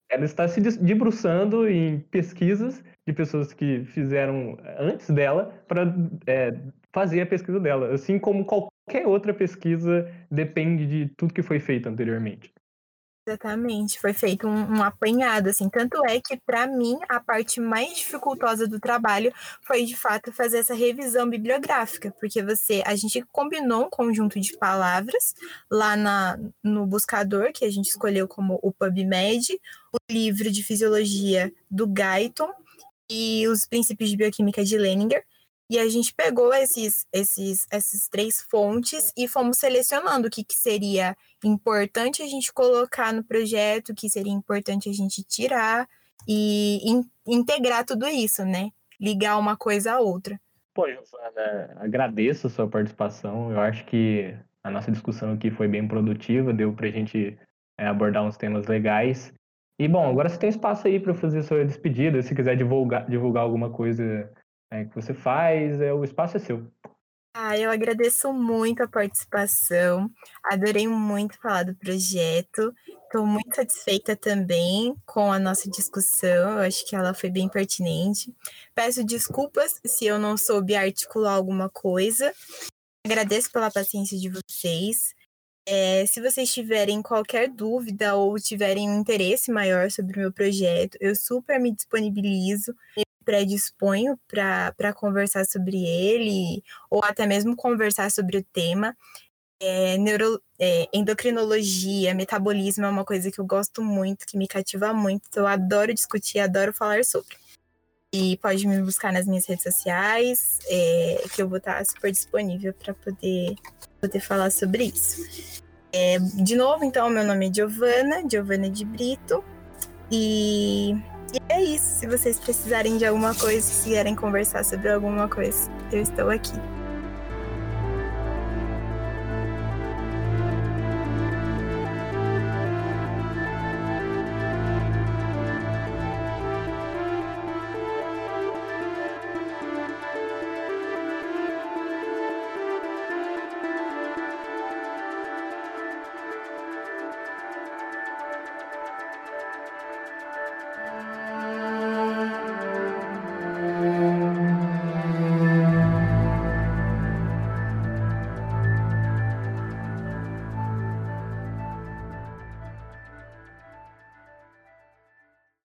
ela está se debruçando em pesquisas de pessoas que fizeram antes dela para é, fazer a pesquisa dela, assim como qualquer outra pesquisa depende de tudo que foi feito anteriormente. Exatamente, foi feito um, um, apanhado, assim. Tanto é que, para mim, a parte mais dificultosa do trabalho foi, de fato, fazer essa revisão bibliográfica, porque você, a gente combinou um conjunto de palavras lá na, no buscador, que a gente escolheu como o PubMed, o livro de fisiologia do Guyton e os princípios de bioquímica de Leninger. E a gente pegou esses, esses, essas três fontes e fomos selecionando o que, que seria importante a gente colocar no projeto, o que seria importante a gente tirar e in, integrar tudo isso, né? Ligar uma coisa à outra. Pô, Giovana, agradeço a sua participação. Eu acho que a nossa discussão aqui foi bem produtiva, deu para a gente é, abordar uns temas legais. E, bom, agora você tem espaço aí para fazer sua despedida. Se quiser divulgar, divulgar alguma coisa é, que você faz, é, o espaço é seu. Ah, eu agradeço muito a participação, adorei muito falar do projeto, estou muito satisfeita também com a nossa discussão, eu acho que ela foi bem pertinente. Peço desculpas se eu não soube articular alguma coisa, agradeço pela paciência de vocês. É, se vocês tiverem qualquer dúvida ou tiverem um interesse maior sobre o meu projeto, eu super me disponibilizo predisponho para conversar sobre ele, ou até mesmo conversar sobre o tema. É, neuro, é, endocrinologia, metabolismo é uma coisa que eu gosto muito, que me cativa muito, então eu adoro discutir, adoro falar sobre. E pode me buscar nas minhas redes sociais, é, que eu vou estar super disponível para poder, poder falar sobre isso. É, de novo, então, meu nome é Giovana, Giovana de Brito, e e é isso. Se vocês precisarem de alguma coisa, se quiserem conversar sobre alguma coisa, eu estou aqui.